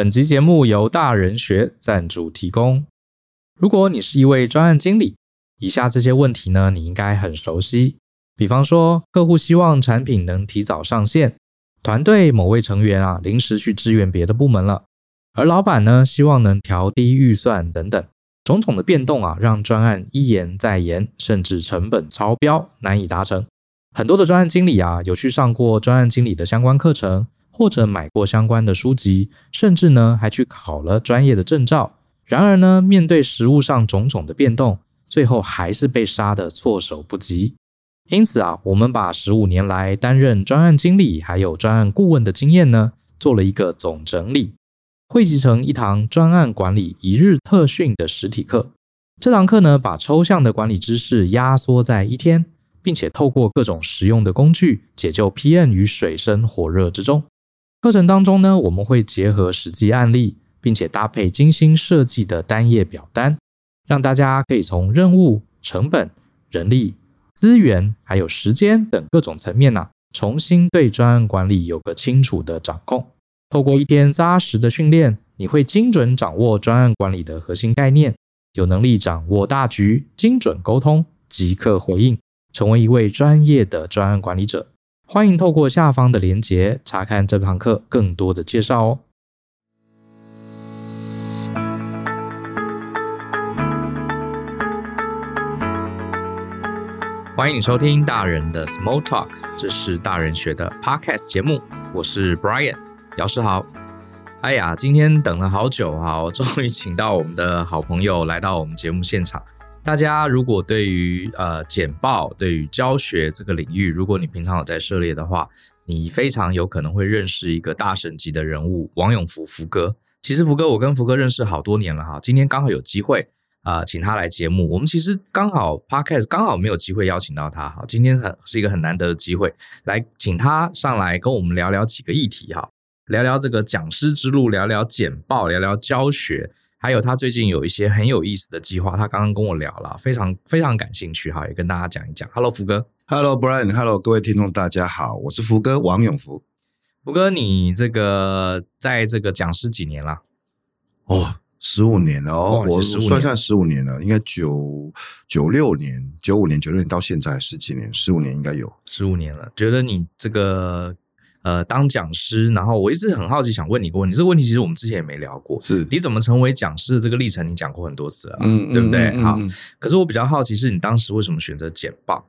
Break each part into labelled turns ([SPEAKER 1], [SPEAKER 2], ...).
[SPEAKER 1] 本集节目由大人学赞助提供。如果你是一位专案经理，以下这些问题呢，你应该很熟悉。比方说，客户希望产品能提早上线，团队某位成员啊临时去支援别的部门了，而老板呢希望能调低预算等等，种种的变动啊，让专案一延再延，甚至成本超标，难以达成。很多的专案经理啊，有去上过专案经理的相关课程，或者买过相关的书籍，甚至呢还去考了专业的证照。然而呢，面对实务上种种的变动，最后还是被杀得措手不及。因此啊，我们把十五年来担任专案经理还有专案顾问的经验呢，做了一个总整理，汇集成一堂专案管理一日特训的实体课。这堂课呢，把抽象的管理知识压缩在一天，并且透过各种实用的工具，解救 PM 于水深火热之中。课程当中呢，我们会结合实际案例。并且搭配精心设计的单页表单，让大家可以从任务、成本、人力、资源还有时间等各种层面呐、啊，重新对专案管理有个清楚的掌控。透过一天扎实的训练，你会精准掌握专案管理的核心概念，有能力掌握大局，精准沟通，即刻回应，成为一位专业的专案管理者。欢迎透过下方的连结查看这堂课更多的介绍哦。欢迎收听大人的 Small Talk，这是大人学的 Podcast 节目，我是 Brian 姚世豪。哎呀，今天等了好久哈，我终于请到我们的好朋友来到我们节目现场。大家如果对于呃简报、对于教学这个领域，如果你平常有在涉猎的话，你非常有可能会认识一个大神级的人物王永福福哥。其实福哥，我跟福哥认识好多年了哈，今天刚好有机会。啊、呃，请他来节目，我们其实刚好 Podcast 刚好没有机会邀请到他，哈，今天很是一个很难得的机会，来请他上来跟我们聊聊几个议题，哈，聊聊这个讲师之路，聊聊简报，聊聊教学，还有他最近有一些很有意思的计划，他刚刚跟我聊了，非常非常感兴趣，哈，也跟大家讲一讲。Hello，福哥。
[SPEAKER 2] Hello Brian，Hello 各位听众，大家好，我是福哥王永福。
[SPEAKER 1] 福哥，你这个在这个讲师几年了？
[SPEAKER 2] 哦。十五年了哦，我算算十五年了，应该九九六年、九五年、九六年到现在十几年，十五年应该有
[SPEAKER 1] 十五年了。觉得你这个呃当讲师，然后我一直很好奇，想问你一个问题。这个问题其实我们之前也没聊过，
[SPEAKER 2] 是
[SPEAKER 1] 你怎么成为讲师的这个历程？你讲过很多次啊，嗯，对不对？好，可是我比较好奇，是你当时为什么选择简报？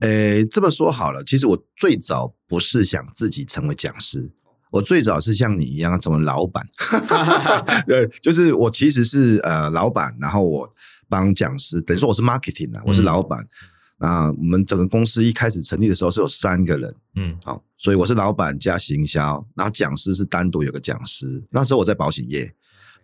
[SPEAKER 2] 诶，这么说好了，其实我最早不是想自己成为讲师。我最早是像你一样成为老板，对，就是我其实是呃老板，然后我帮讲师，等于说我是 marketing 啊，我是老板。那、嗯、我们整个公司一开始成立的时候是有三个人，嗯，好，所以我是老板加行销，然后讲师是单独有个讲师。那时候我在保险业，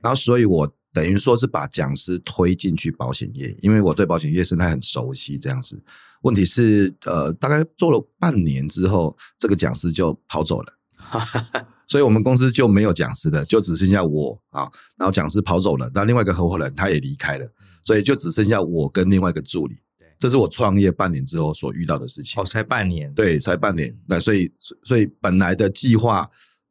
[SPEAKER 2] 然后所以我等于说是把讲师推进去保险业，因为我对保险业生态很熟悉，这样子。问题是，呃，大概做了半年之后，这个讲师就跑走了。所以我们公司就没有讲师的，就只剩下我啊。然后讲师跑走了，那另外一个合伙人他也离开了，所以就只剩下我跟另外一个助理。这是我创业半年之后所遇到的事情。
[SPEAKER 1] 哦，才半年？
[SPEAKER 2] 对，才半年。那所以，所以本来的计划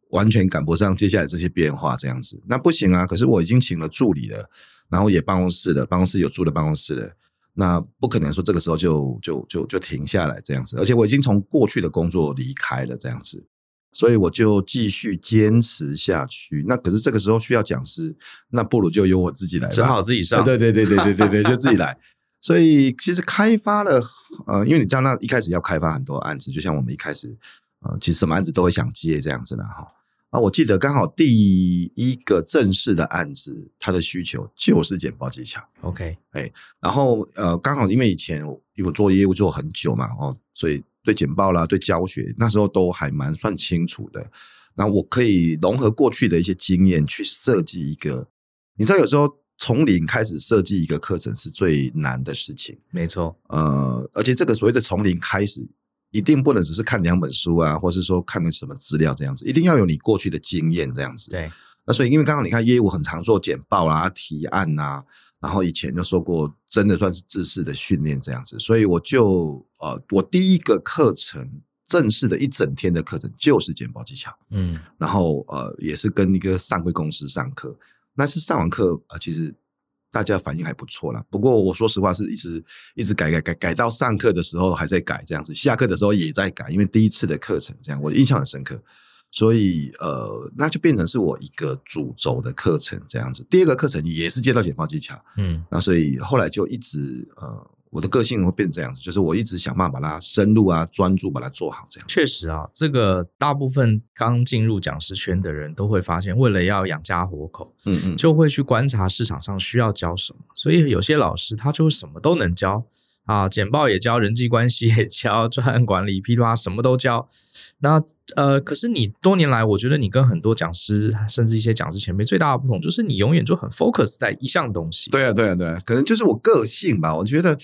[SPEAKER 2] 完全赶不上接下来这些变化，这样子。那不行啊！可是我已经请了助理了，然后也办公室了，办公室有住的办公室了，那不可能说这个时候就就就就停下来这样子。而且我已经从过去的工作离开了，这样子。所以我就继续坚持下去。那可是这个时候需要讲师，那不如就由我自己来吧，
[SPEAKER 1] 只好自己上。
[SPEAKER 2] 对对对对对对对，就自己来。所以其实开发了，呃，因为你知道，那一开始要开发很多案子，就像我们一开始，呃，其实什么案子都会想接这样子的哈。啊，我记得刚好第一个正式的案子，它的需求就是简报技巧。OK，哎，然后呃，刚好因为以前我因为做业务做很久嘛，哦，所以。对简报啦，对教学，那时候都还蛮算清楚的。那我可以融合过去的一些经验去设计一个。你知道，有时候从零开始设计一个课程是最难的事情。
[SPEAKER 1] 没错，
[SPEAKER 2] 呃，而且这个所谓的从零开始，一定不能只是看两本书啊，或是说看了什么资料这样子，一定要有你过去的经验这样子。
[SPEAKER 1] 对。
[SPEAKER 2] 那所以，因为刚刚你看业务很常做简报啊、提案啊。然后以前就说过，真的算是制式的训练这样子，所以我就呃，我第一个课程正式的一整天的课程就是简报技巧，
[SPEAKER 1] 嗯，
[SPEAKER 2] 然后呃也是跟一个上柜公司上课，那是上完课啊、呃，其实大家反应还不错啦。不过我说实话是一直一直改改改改到上课的时候还在改这样子，下课的时候也在改，因为第一次的课程这样，我印象很深刻。所以呃，那就变成是我一个主轴的课程这样子。第二个课程也是接到简报技巧，
[SPEAKER 1] 嗯，
[SPEAKER 2] 那所以后来就一直呃，我的个性会变成这样子，就是我一直想办法把它深入啊、专注把它做好这样。
[SPEAKER 1] 确实啊，这个大部分刚进入讲师圈的人都会发现，为了要养家活口，
[SPEAKER 2] 嗯嗯，
[SPEAKER 1] 就会去观察市场上需要教什么。所以有些老师他就什么都能教啊，简报也教，人际关系也教，专案管理、噼里啪什么都教。那呃，可是你多年来，我觉得你跟很多讲师，甚至一些讲师前辈最大的不同，就是你永远就很 focus 在一项东西。
[SPEAKER 2] 对啊，对啊，对啊，可能就是我个性吧。我觉得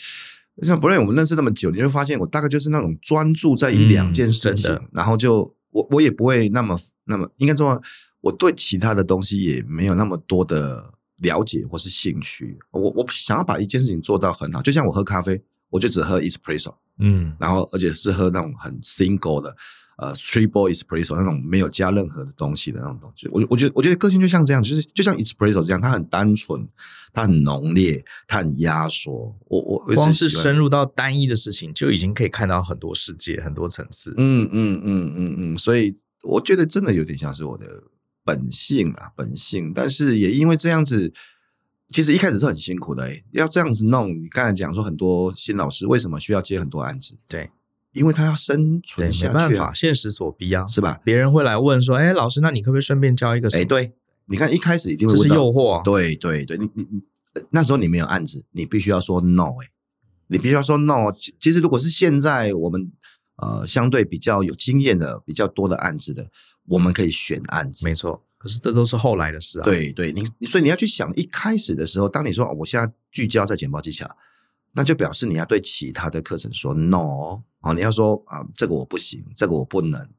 [SPEAKER 2] 像 Brian，我们认识那么久，你会发现我大概就是那种专注在一两件事情，嗯、然后就我我也不会那么那么应该说，我对其他的东西也没有那么多的了解或是兴趣。我我想要把一件事情做到很好，就像我喝咖啡，我就只喝 espresso，嗯，然后而且是喝那种很 single 的。呃，Triple Espresso 那种没有加任何的东西的那种东西，我我觉得我觉得个性就像这样，就是就像 Espresso 这样，它很单纯，它很浓烈，它很压缩。我我
[SPEAKER 1] 光是深入到单一的事情，就已经可以看到很多世界，很多层次。
[SPEAKER 2] 嗯嗯嗯嗯嗯，所以我觉得真的有点像是我的本性啊，本性。但是也因为这样子，其实一开始是很辛苦的，欸，要这样子弄。你刚才讲说很多新老师为什么需要接很多案子？
[SPEAKER 1] 对。
[SPEAKER 2] 因为他要生存下去，啊，
[SPEAKER 1] 没办法，现实所逼啊，
[SPEAKER 2] 是吧？
[SPEAKER 1] 别人会来问说：“哎，老师，那你可不可以顺便教一个什么？”
[SPEAKER 2] 哎，对，你看一开始一定会问
[SPEAKER 1] 这是诱惑，啊，
[SPEAKER 2] 对对对，你你你那时候你没有案子，你必须要说 no，哎，你必须要说 no。其实如果是现在我们呃相对比较有经验的、比较多的案子的，我们可以选案子，
[SPEAKER 1] 没错。可是这都是后来的事啊。
[SPEAKER 2] 对对，你所以你要去想，一开始的时候，当你说我现在聚焦在简报技巧。那就表示你要对其他的课程说 no 哦，你要说啊，这个我不行，这个我不能，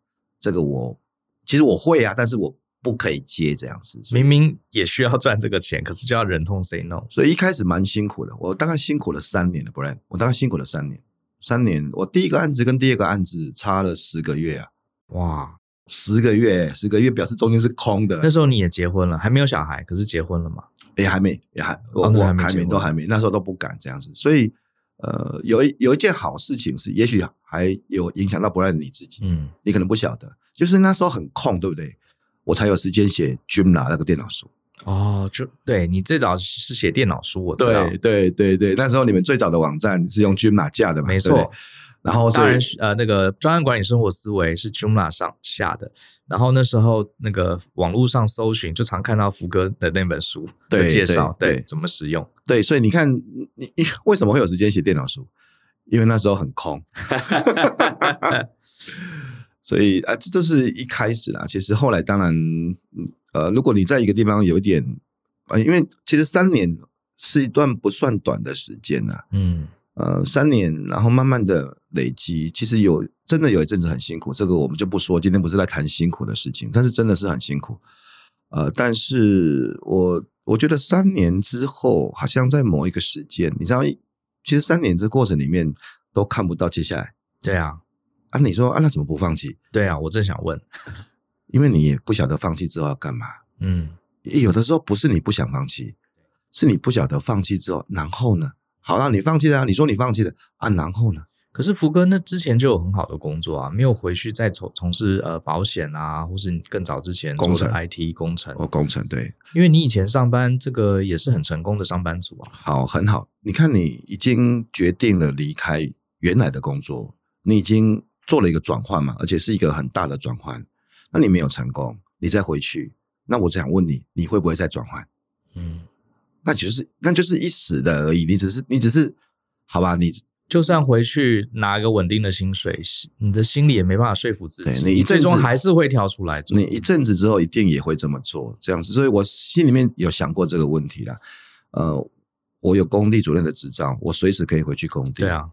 [SPEAKER 2] 这个我其实我会啊，但是我不可以接这样子。
[SPEAKER 1] 明明也需要赚这个钱，可是就要忍痛 say no，
[SPEAKER 2] 所以一开始蛮辛苦的。我大概辛苦了三年了，不然我大概辛苦了三年。三年，我第一个案子跟第二个案子差了十个月啊！
[SPEAKER 1] 哇，
[SPEAKER 2] 十个月，十个月表示中间是空的。
[SPEAKER 1] 那时候你也结婚了，还没有小孩，可是结婚了吗？
[SPEAKER 2] 也还没，也还我我还没都还没，那时候都不敢这样子，所以呃，有一有一件好事情是，也许还有影响到不然你自己，嗯，你可能不晓得，就是那时候很空，对不对？我才有时间写 Joomla 那个电脑书。
[SPEAKER 1] 哦，就对你最早是写电脑书，我知道，
[SPEAKER 2] 对对对对，那时候你们最早的网站是用 Joomla 架的嘛？
[SPEAKER 1] 没错。
[SPEAKER 2] 然后
[SPEAKER 1] 当然，呃，那个专案管理生活思维是 Joomla 上下的。然后那时候那个网络上搜寻，就常看到福哥的那本书的介绍，对，对，对怎么使用。
[SPEAKER 2] 对，所以你看，你你 为什么会有时间写电脑书？因为那时候很空。所以啊，这就是一开始啦。其实后来当然，呃，如果你在一个地方有一点，呃，因为其实三年是一段不算短的时间呐。嗯。呃，三年，然后慢慢的累积，其实有真的有一阵子很辛苦，这个我们就不说。今天不是在谈辛苦的事情，但是真的是很辛苦。呃，但是我我觉得三年之后，好像在某一个时间，你知道，其实三年这过程里面都看不到接下来。
[SPEAKER 1] 对啊，
[SPEAKER 2] 啊，你说啊，那怎么不放弃？
[SPEAKER 1] 对啊，我正想问，
[SPEAKER 2] 因为你也不晓得放弃之后要干嘛。嗯，有的时候不是你不想放弃，是你不晓得放弃之后，然后呢？好了，你放弃了啊，你说你放弃了啊，然后呢？
[SPEAKER 1] 可是福哥那之前就有很好的工作啊，没有回去再从从事呃保险啊，或是更早之前工程 IT 工程
[SPEAKER 2] 哦，工程对，
[SPEAKER 1] 因为你以前上班这个也是很成功的上班族啊。
[SPEAKER 2] 好，很好，你看你已经决定了离开原来的工作，你已经做了一个转换嘛，而且是一个很大的转换。那你没有成功，你再回去，那我想问你，你会不会再转换？嗯。那就是那就是一时的而已，你只是你只是好吧？你
[SPEAKER 1] 就算回去拿一个稳定的薪水，你的心里也没办法说服自己，你最终还是会跳出来做。
[SPEAKER 2] 你一阵子之后一定也会这么做，这样子。所以我心里面有想过这个问题啦。呃，我有工地主任的执照，我随时可以回去工地。
[SPEAKER 1] 对啊，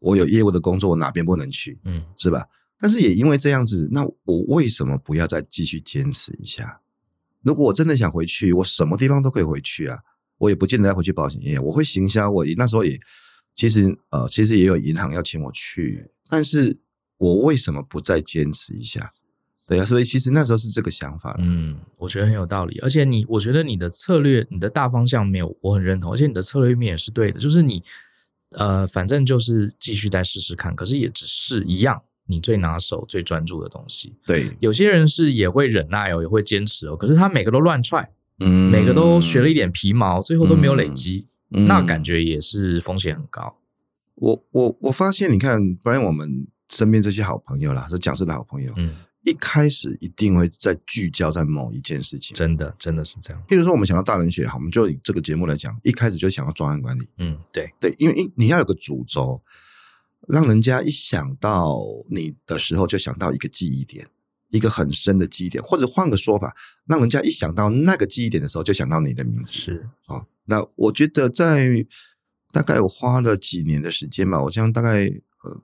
[SPEAKER 2] 我有业务的工作，我哪边不能去？嗯，是吧？但是也因为这样子，那我为什么不要再继续坚持一下？如果我真的想回去，我什么地方都可以回去啊。我也不见得要回去保险业，我会行销。我那时候也其实呃，其实也有银行要请我去，但是我为什么不再坚持一下？对啊，所以其实那时候是这个想法。
[SPEAKER 1] 嗯，我觉得很有道理。而且你，我觉得你的策略，你的大方向没有，我很认同。而且你的策略面也是对的，就是你，呃，反正就是继续再试试看。可是也只是一样，你最拿手、最专注的东西。
[SPEAKER 2] 对，
[SPEAKER 1] 有些人是也会忍耐哦，也会坚持哦。可是他每个都乱踹，嗯，每个都学了一点皮毛，最后都没有累积，嗯，那感觉也是风险很高。
[SPEAKER 2] 我我我发现，你看，不然我们身边这些好朋友啦，是讲师的好朋友，嗯。一开始一定会在聚焦在某一件事情，
[SPEAKER 1] 真的真的是这样。
[SPEAKER 2] 譬如说，我们想到大人学，好，我们就以这个节目来讲，一开始就想到专案管理。
[SPEAKER 1] 嗯，对
[SPEAKER 2] 对，因为一你要有个主轴，让人家一想到你的时候就想到一个记忆点，一个很深的记忆点，或者换个说法，让人家一想到那个记忆点的时候就想到你的名字。
[SPEAKER 1] 是
[SPEAKER 2] 啊、哦，那我觉得在大概我花了几年的时间吧，我将大概呃。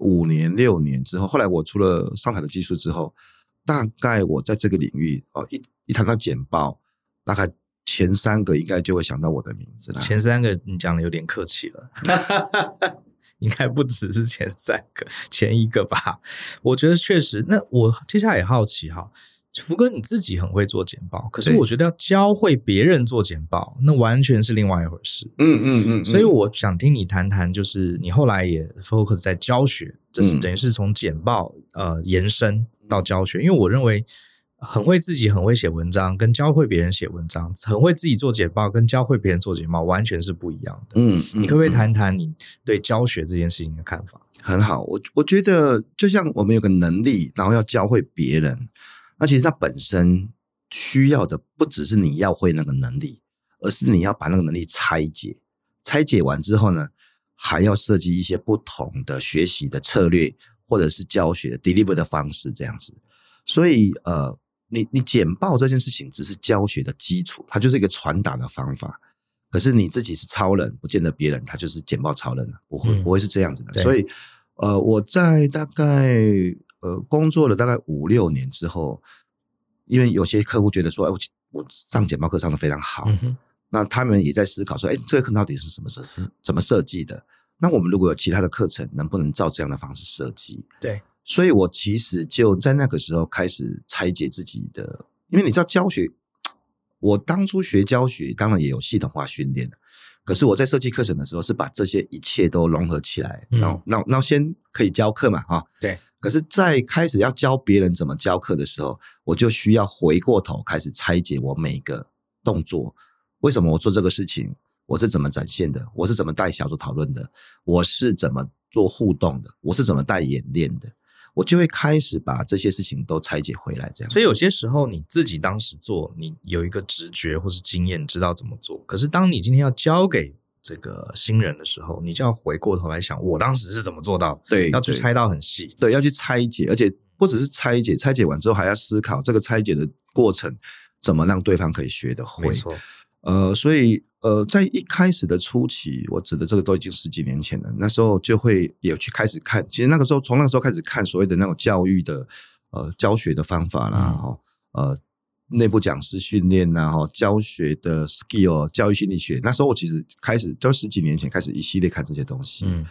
[SPEAKER 2] 五年六年之后，后来我出了上海的技术之后，大概我在这个领域哦，一一谈到简报，大概前三个应该就会想到我的名字了。
[SPEAKER 1] 前三个你讲的有点客气了，应该不只是前三个，前一个吧？我觉得确实。那我接下来也好奇哈。福哥，你自己很会做简报，可是我觉得要教会别人做简报，那完全是另外一回事。
[SPEAKER 2] 嗯嗯嗯，
[SPEAKER 1] 所以我想听你谈谈，就是你后来也 focus 在教学，这是等于是从简报呃延伸到教学。因为我认为很会自己很会写文章，跟教会别人写文章，很会自己做简报，跟教会别人做简报完全是不一样的。
[SPEAKER 2] 嗯，
[SPEAKER 1] 你可不可以谈谈你对教学这件事情的看法？
[SPEAKER 2] 很好，我我觉得就像我们有个能力，然后要教会别人。那其实它本身需要的不只是你要会那个能力，而是你要把那个能力拆解。拆解完之后呢，还要设计一些不同的学习的策略，或者是教学的 deliver 的方式这样子。所以，呃，你你简报这件事情只是教学的基础，它就是一个传达的方法。可是你自己是超人，不见得别人他就是简报超人了，不会不会是这样子的。所以，呃，我在大概。呃，工作了大概五六年之后，因为有些客户觉得说，哎，我我上简报课上的非常好，嗯、那他们也在思考说，哎，这个课到底是什么设是怎么设计的？那我们如果有其他的课程，能不能照这样的方式设计？
[SPEAKER 1] 对，
[SPEAKER 2] 所以我其实就在那个时候开始拆解自己的，因为你知道教学，我当初学教学，当然也有系统化训练的。可是我在设计课程的时候，是把这些一切都融合起来，然后，然后，然后先可以教课嘛，哈，
[SPEAKER 1] 对。
[SPEAKER 2] 可是，在开始要教别人怎么教课的时候，我就需要回过头开始拆解我每个动作。为什么我做这个事情？我是怎么展现的？我是怎么带小组讨论的？我是怎么做互动的？我是怎么带演练的？我就会开始把这些事情都拆解回来，这样。
[SPEAKER 1] 所以有些时候你自己当时做，你有一个直觉或是经验，知道怎么做。可是当你今天要交给这个新人的时候，你就要回过头来想，我当时是怎么做到？
[SPEAKER 2] 对，
[SPEAKER 1] 要去拆到很细，
[SPEAKER 2] 对，要去拆解，而且不只是拆解，拆解完之后还要思考这个拆解的过程，怎么让对方可以学得会。
[SPEAKER 1] 没错。
[SPEAKER 2] 呃，所以呃，在一开始的初期，我指的这个都已经十几年前了。那时候就会有去开始看，其实那个时候从那个时候开始看所谓的那种教育的呃教学的方法啦，哈、嗯，呃，内部讲师训练呐，哈，教学的 skill，教育心理学。那时候我其实开始就十几年前开始一系列看这些东西。嗯，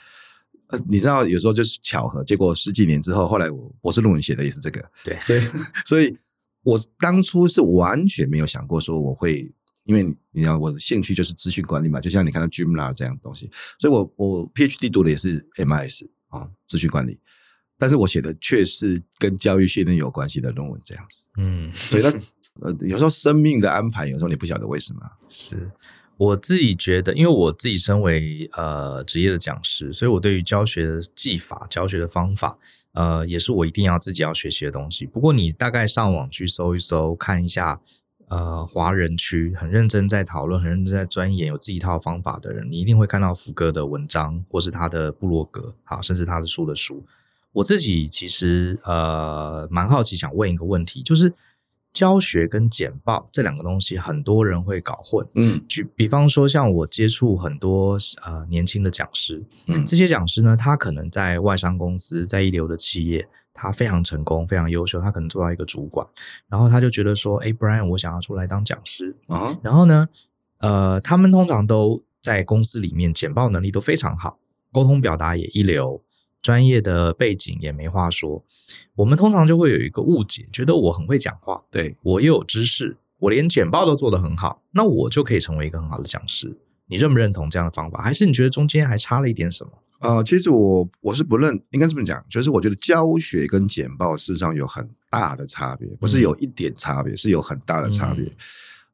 [SPEAKER 2] 呃，你知道有时候就是巧合，结果十几年之后，后来我博士论文写的也是这个。
[SPEAKER 1] 对，
[SPEAKER 2] 所以所以我当初是完全没有想过说我会。因为你要我的兴趣就是资讯管理嘛，就像你看到 Joomla 这样的东西，所以我我 PhD 读的也是 MIS 啊，资讯管理，但是我写的却是跟教育训练有关系的论文这样子。嗯，所以呢，呃，有时候生命的安排，有时候你不晓得为什么。
[SPEAKER 1] 是我自己觉得，因为我自己身为呃职业的讲师，所以我对于教学的技法、教学的方法，呃，也是我一定要自己要学习的东西。不过你大概上网去搜一搜，看一下。呃，华人区很认真在讨论，很认真在钻研，有自己一套方法的人，你一定会看到福哥的文章，或是他的部落格，好，甚至他的书的书。我自己其实呃蛮好奇，想问一个问题，就是教学跟简报这两个东西，很多人会搞混。嗯，举比方说，像我接触很多呃年轻的讲师，嗯，这些讲师呢，他可能在外商公司，在一流的企业。他非常成功，非常优秀，他可能做到一个主管，然后他就觉得说：“哎，Brian，我想要出来当讲师。”啊，然后呢，呃，他们通常都在公司里面简报能力都非常好，沟通表达也一流，专业的背景也没话说。我们通常就会有一个误解，觉得我很会讲话，
[SPEAKER 2] 对，
[SPEAKER 1] 我又有知识，我连简报都做得很好，那我就可以成为一个很好的讲师。你认不认同这样的方法？还是你觉得中间还差了一点什么？
[SPEAKER 2] 呃，其实我我是不认，应该这么讲，就是我觉得教学跟简报事实上有很大的差别，不是有一点差别，嗯、是有很大的差别。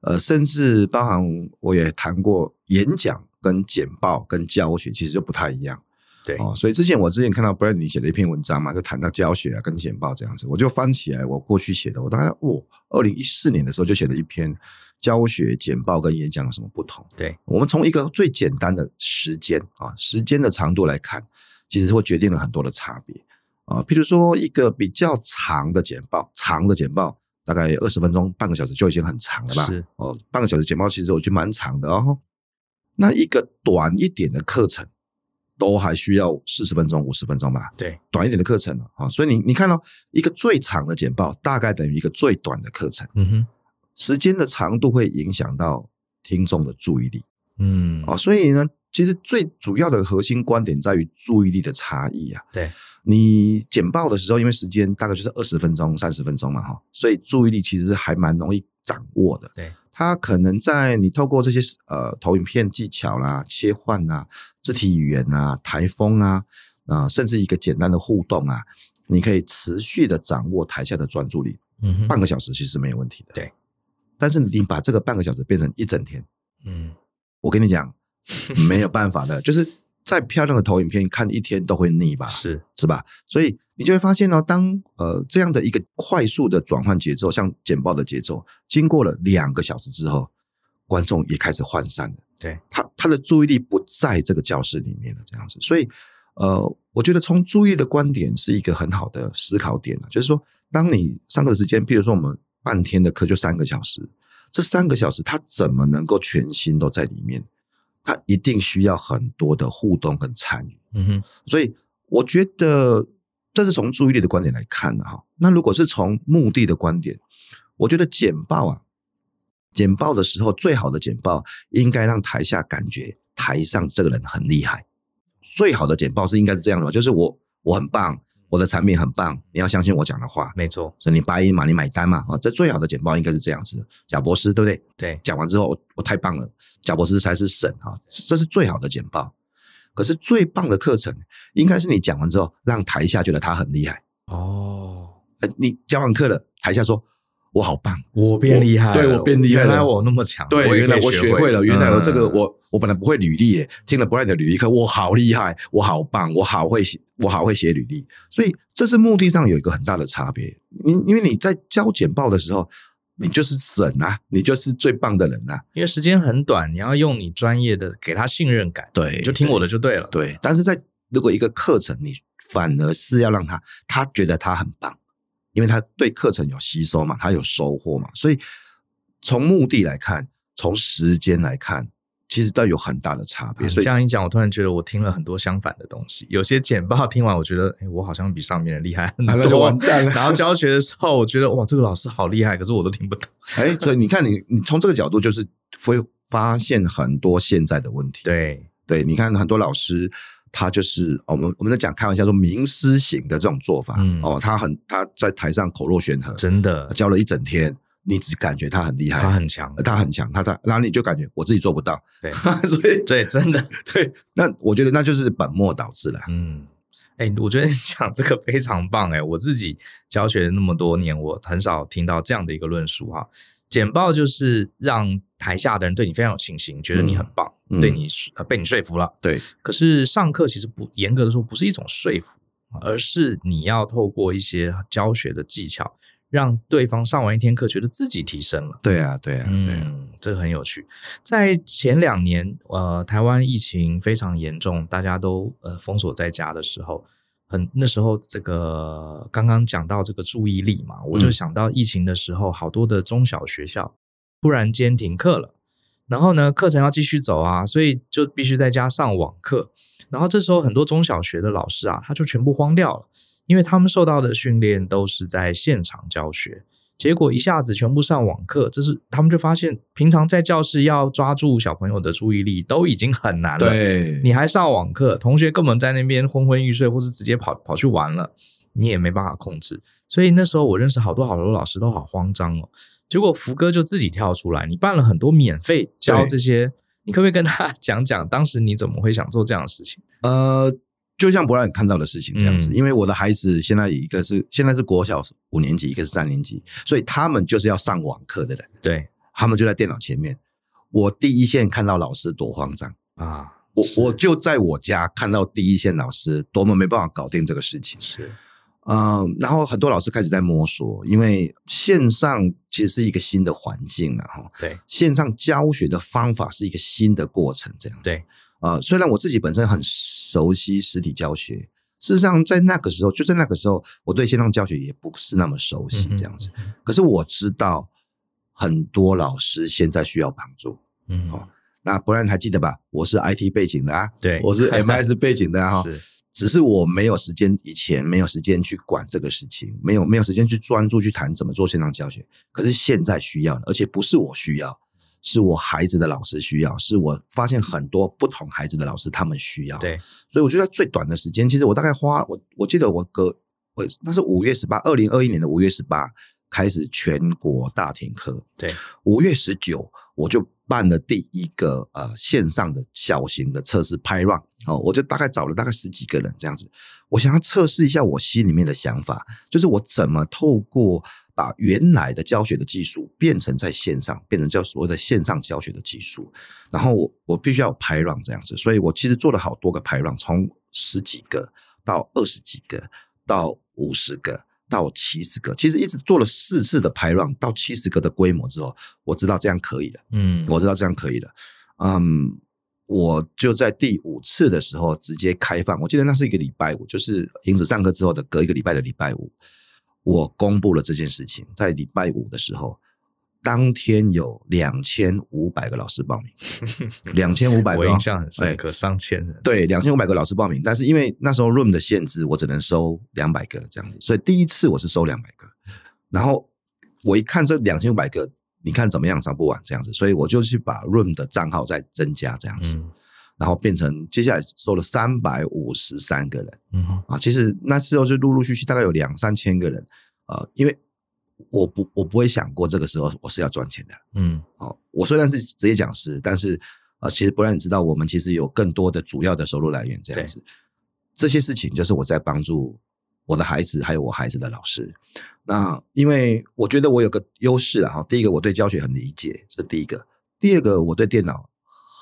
[SPEAKER 2] 嗯、呃，甚至包含我也谈过演讲跟简报跟教学其实就不太一样。
[SPEAKER 1] 对
[SPEAKER 2] 哦，所以之前我之前看到 Brad 你写的一篇文章嘛，就谈到教学啊跟简报这样子，我就翻起来我过去写的，我大概哦，二零一四年的时候就写了一篇教学简报跟演讲有什么不同。
[SPEAKER 1] 对，
[SPEAKER 2] 我们从一个最简单的时间啊，时间的长度来看，其实会决定了很多的差别啊。譬如说一个比较长的简报，长的简报大概二十分钟、半个小时就已经很长了吧？
[SPEAKER 1] 是
[SPEAKER 2] 哦，半个小时简报其实我觉得蛮长的哦。那一个短一点的课程。都还需要四十分钟、五十分钟吧？
[SPEAKER 1] 对，
[SPEAKER 2] 短一点的课程啊，所以你你看到一个最长的简报，大概等于一个最短的课程。
[SPEAKER 1] 嗯哼，
[SPEAKER 2] 时间的长度会影响到听众的注意力。
[SPEAKER 1] 嗯，
[SPEAKER 2] 哦，所以呢，其实最主要的核心观点在于注意力的差异啊。
[SPEAKER 1] 对，
[SPEAKER 2] 你简报的时候，因为时间大概就是二十分钟、三十分钟嘛，哈，所以注意力其实还蛮容易掌握的。
[SPEAKER 1] 对。
[SPEAKER 2] 他可能在你透过这些呃投影片技巧啦、切换啊、肢体语言啊、台风啊啊、呃，甚至一个简单的互动啊，你可以持续的掌握台下的专注力。
[SPEAKER 1] 嗯，
[SPEAKER 2] 半个小时其实没有问题的。
[SPEAKER 1] 对，
[SPEAKER 2] 但是你把这个半个小时变成一整天，
[SPEAKER 1] 嗯，
[SPEAKER 2] 我跟你讲，没有办法的，就是。再漂亮的投影片，看一天都会腻吧？
[SPEAKER 1] 是
[SPEAKER 2] 是吧？所以你就会发现呢、哦，当呃这样的一个快速的转换节奏，像简报的节奏，经过了两个小时之后，观众也开始涣散了。
[SPEAKER 1] 对，
[SPEAKER 2] 他他的注意力不在这个教室里面了，这样子。所以呃，我觉得从注意的观点是一个很好的思考点，就是说，当你上课的时间，比如说我们半天的课就三个小时，这三个小时他怎么能够全心都在里面？他一定需要很多的互动跟参与，
[SPEAKER 1] 嗯哼，
[SPEAKER 2] 所以我觉得这是从注意力的观点来看的哈。那如果是从目的的观点，我觉得简报啊，简报的时候最好的简报应该让台下感觉台上这个人很厉害。最好的简报是应该是这样的吧，就是我我很棒。我的产品很棒，你要相信我讲的话。
[SPEAKER 1] 没错，
[SPEAKER 2] 所以你八一嘛，你买单嘛，啊，这最好的简报应该是这样子的。贾博士，对不对？
[SPEAKER 1] 对，
[SPEAKER 2] 讲完之后我，我太棒了，贾博士才是神啊，这是最好的简报。可是最棒的课程，应该是你讲完之后，让台下觉得他很厉害。
[SPEAKER 1] 哦，
[SPEAKER 2] 你讲完课了，台下说。我好棒，
[SPEAKER 1] 我变厉害，
[SPEAKER 2] 对，我变厉害了，
[SPEAKER 1] 原来我那么强，
[SPEAKER 2] 对，原来我学会了，原来我这个我、
[SPEAKER 1] 嗯、
[SPEAKER 2] 我本来不会履历耶，听了 Brad 的履历课，我好厉害，我好棒，我好会写，我好会写履历，所以这是目的上有一个很大的差别。因因为你在交简报的时候，你就是神啊，你就是最棒的人啊，
[SPEAKER 1] 因为时间很短，你要用你专业的给他信任感，
[SPEAKER 2] 对，
[SPEAKER 1] 就听我的就对了，
[SPEAKER 2] 对。但是在如果一个课程，你反而是要让他他觉得他很棒。因为他对课程有吸收嘛，他有收获嘛，所以从目的来看，从时间来看，其实都有很大的差别。所以这
[SPEAKER 1] 样一讲，我突然觉得我听了很多相反的东西。有些简报听完，我觉得，哎，我好像比上面的厉害很多。完蛋了。然后教学的时候，我觉得，哇，这个老师好厉害，可是我都听不懂。
[SPEAKER 2] 哎，所以你看你，你你从这个角度，就是会发现很多现在的问题。
[SPEAKER 1] 对
[SPEAKER 2] 对，你看很多老师。他就是我们我们在讲开玩笑说名师型的这种做法，嗯、哦，他很他在台上口若悬河，
[SPEAKER 1] 真的。
[SPEAKER 2] 教了一整天，你只感觉他很厉害，
[SPEAKER 1] 他很强，
[SPEAKER 2] 他很强，他在，然后你就感觉我自己做不到，
[SPEAKER 1] 对，
[SPEAKER 2] 所以
[SPEAKER 1] 对，真的。
[SPEAKER 2] 对，那我觉得那就是本末倒置了，
[SPEAKER 1] 嗯，哎、欸，我觉得你讲这个非常棒，哎，我自己教学那么多年，我很少听到这样的一个论述哈。简报就是让台下的人对你非常有信心，觉得你很棒，嗯、对你被你说服了。
[SPEAKER 2] 对，
[SPEAKER 1] 可是上课其实不严格的说不是一种说服，而是你要透过一些教学的技巧，让对方上完一天课觉得自己提升了。
[SPEAKER 2] 对啊，对啊，对啊，
[SPEAKER 1] 嗯，这个很有趣。在前两年，呃，台湾疫情非常严重，大家都呃封锁在家的时候。很那时候，这个刚刚讲到这个注意力嘛，我就想到疫情的时候，好多的中小学校突然间停课了，然后呢，课程要继续走啊，所以就必须在家上网课。然后这时候，很多中小学的老师啊，他就全部慌掉了，因为他们受到的训练都是在现场教学，结果一下子全部上网课，这是他们就发现，平常在教室要抓住小朋友的注意力都已经很难了，
[SPEAKER 2] 对，
[SPEAKER 1] 你还上网课，同学根本在那边昏昏欲睡，或是直接跑跑去玩了，你也没办法控制。所以那时候我认识好多好多老师都好慌张哦。结果福哥就自己跳出来，你办了很多免费教这些，你可不可以跟他 讲讲，当时你怎么会想做这样的事情？
[SPEAKER 2] 呃。就像不让你看到的事情这样子，嗯、因为我的孩子现在一个是现在是国小五年级，一个是三年级，所以他们就是要上网课的人。
[SPEAKER 1] 对，
[SPEAKER 2] 他们就在电脑前面。我第一线看到老师多慌张啊！我我就在我家看到第一线老师多么没办法搞定这个事情。
[SPEAKER 1] 是，
[SPEAKER 2] 嗯，然后很多老师开始在摸索，因为线上其实是一个新的环境了哈。
[SPEAKER 1] 对，
[SPEAKER 2] 线上教学的方法是一个新的过程，这样子。
[SPEAKER 1] 对。
[SPEAKER 2] 啊、呃，虽然我自己本身很熟悉实体教学，事实上在那个时候，就在那个时候，我对线上教学也不是那么熟悉这样子。嗯、可是我知道很多老师现在需要帮助。嗯哼，哦，那不然还记得吧？我是 IT 背景的啊，
[SPEAKER 1] 对，
[SPEAKER 2] 我是 MS 背景的哈、啊。
[SPEAKER 1] 是，
[SPEAKER 2] 只是我没有时间，以前没有时间去管这个事情，没有没有时间去专注去谈怎么做线上教学。可是现在需要的，而且不是我需要。是我孩子的老师需要，是我发现很多不同孩子的老师他们需要，
[SPEAKER 1] 对，
[SPEAKER 2] 所以我觉得在最短的时间，其实我大概花我我记得我隔我那是五月十八，二零二一年的五月十八开始全国大停课，
[SPEAKER 1] 对，
[SPEAKER 2] 五月十九我就办了第一个呃线上的小型的测试 Pi Run 哦，我就大概找了大概十几个人这样子，我想要测试一下我心里面的想法，就是我怎么透过。把原来的教学的技术变成在线上，变成叫所谓的线上教学的技术，然后我我必须要有 Pi Run 这样子，所以我其实做了好多个 Pi Run，从十几个到二十几个，到五十个，到七十个，其实一直做了四次的 Pi Run 到七十个的规模之后，我知道这样可以了，嗯，我知道这样可以了，嗯，我就在第五次的时候直接开放，我记得那是一个礼拜五，就是停止上课之后的隔一个礼拜的礼拜五。我公布了这件事情，在礼拜五的时候，当天有两千五百个老师报名，两千五百个，
[SPEAKER 1] 我印象很深刻，上千人。
[SPEAKER 2] 对，两千五百个老师报名，但是因为那时候 room 的限制，我只能收两百个这样子，所以第一次我是收两百个。然后我一看这两千五百个，你看怎么样，涨不完这样子，所以我就去把 room 的账号再增加这样子。嗯然后变成接下来收了三百五十三个人，嗯啊，其实那时候就陆陆续续大概有两三千个人，呃，因为我不我不会想过这个时候我是要赚钱的，嗯，哦，我虽然是职业讲师，但是呃，其实不让你知道，我们其实有更多的主要的收入来源这样子，对这些事情就是我在帮助我的孩子还有我孩子的老师。那因为我觉得我有个优势啊，哈，第一个我对教学很理解，这是第一个，第二个我对电脑。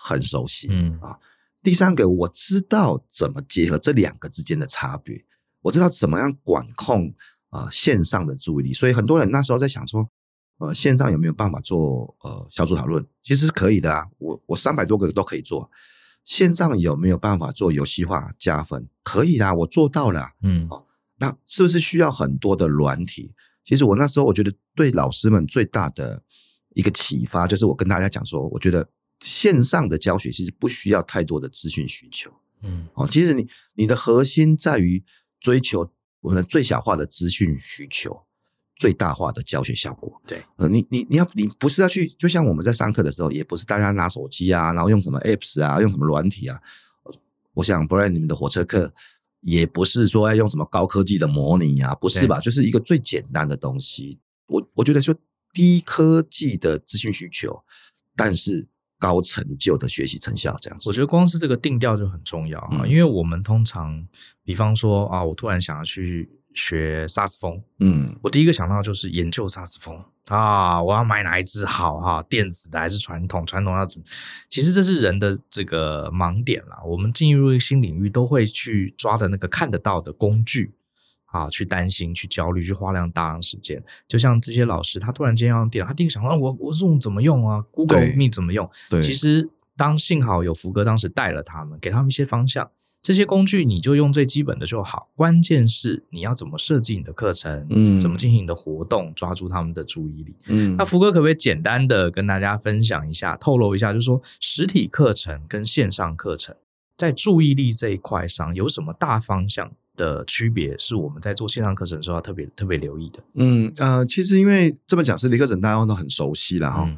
[SPEAKER 2] 很熟悉，嗯啊。第三个，我知道怎么结合这两个之间的差别，我知道怎么样管控啊、呃、线上的注意力。所以很多人那时候在想说，呃，线上有没有办法做呃小组讨论？其实是可以的啊，我我三百多个都可以做。线上有没有办法做游戏化加分？可以啊，我做到了。嗯，哦，那是不是需要很多的软体？其实我那时候我觉得对老师们最大的一个启发，就是我跟大家讲说，我觉得。线上的教学其实不需要太多的资讯需求，嗯，哦，其实你你的核心在于追求我们最小化的资讯需求，最大化的教学效果。
[SPEAKER 1] 对，
[SPEAKER 2] 呃，你你你要你不是要去，就像我们在上课的时候，也不是大家拿手机啊，然后用什么 apps 啊，用什么软体啊。我想，不然你们的火车课也不是说要用什么高科技的模拟啊，不是吧？就是一个最简单的东西。我我觉得说低科技的资讯需求，但是。高成就的学习成效，这样子，
[SPEAKER 1] 我觉得光是这个定调就很重要啊。嗯、因为我们通常，比方说啊，我突然想要去学萨斯风，嗯，我第一个想到就是研究萨斯风啊，我要买哪一支好哈、啊，电子的还是传统？传统要怎么？其实这是人的这个盲点啦。我们进入一个新领域，都会去抓的那个看得到的工具。啊，去担心、去焦虑、去花量大量时间，就像这些老师，他突然间要用电脑，他第一个想啊我，我 Zoom 怎么用啊？Google Meet 怎么用？
[SPEAKER 2] 对，
[SPEAKER 1] 其实当幸好有福哥当时带了他们，给他们一些方向，这些工具你就用最基本的就好。关键是你要怎么设计你的课程，嗯，怎么进行你的活动，抓住他们的注意力。嗯，那福哥可不可以简单的跟大家分享一下，透露一下，就是说实体课程跟线上课程在注意力这一块上有什么大方向？的区别是我们在做线上课程的时候要特别特别留意的？
[SPEAKER 2] 嗯呃，其实因为这么讲，实体课程大家都很熟悉了哈。嗯、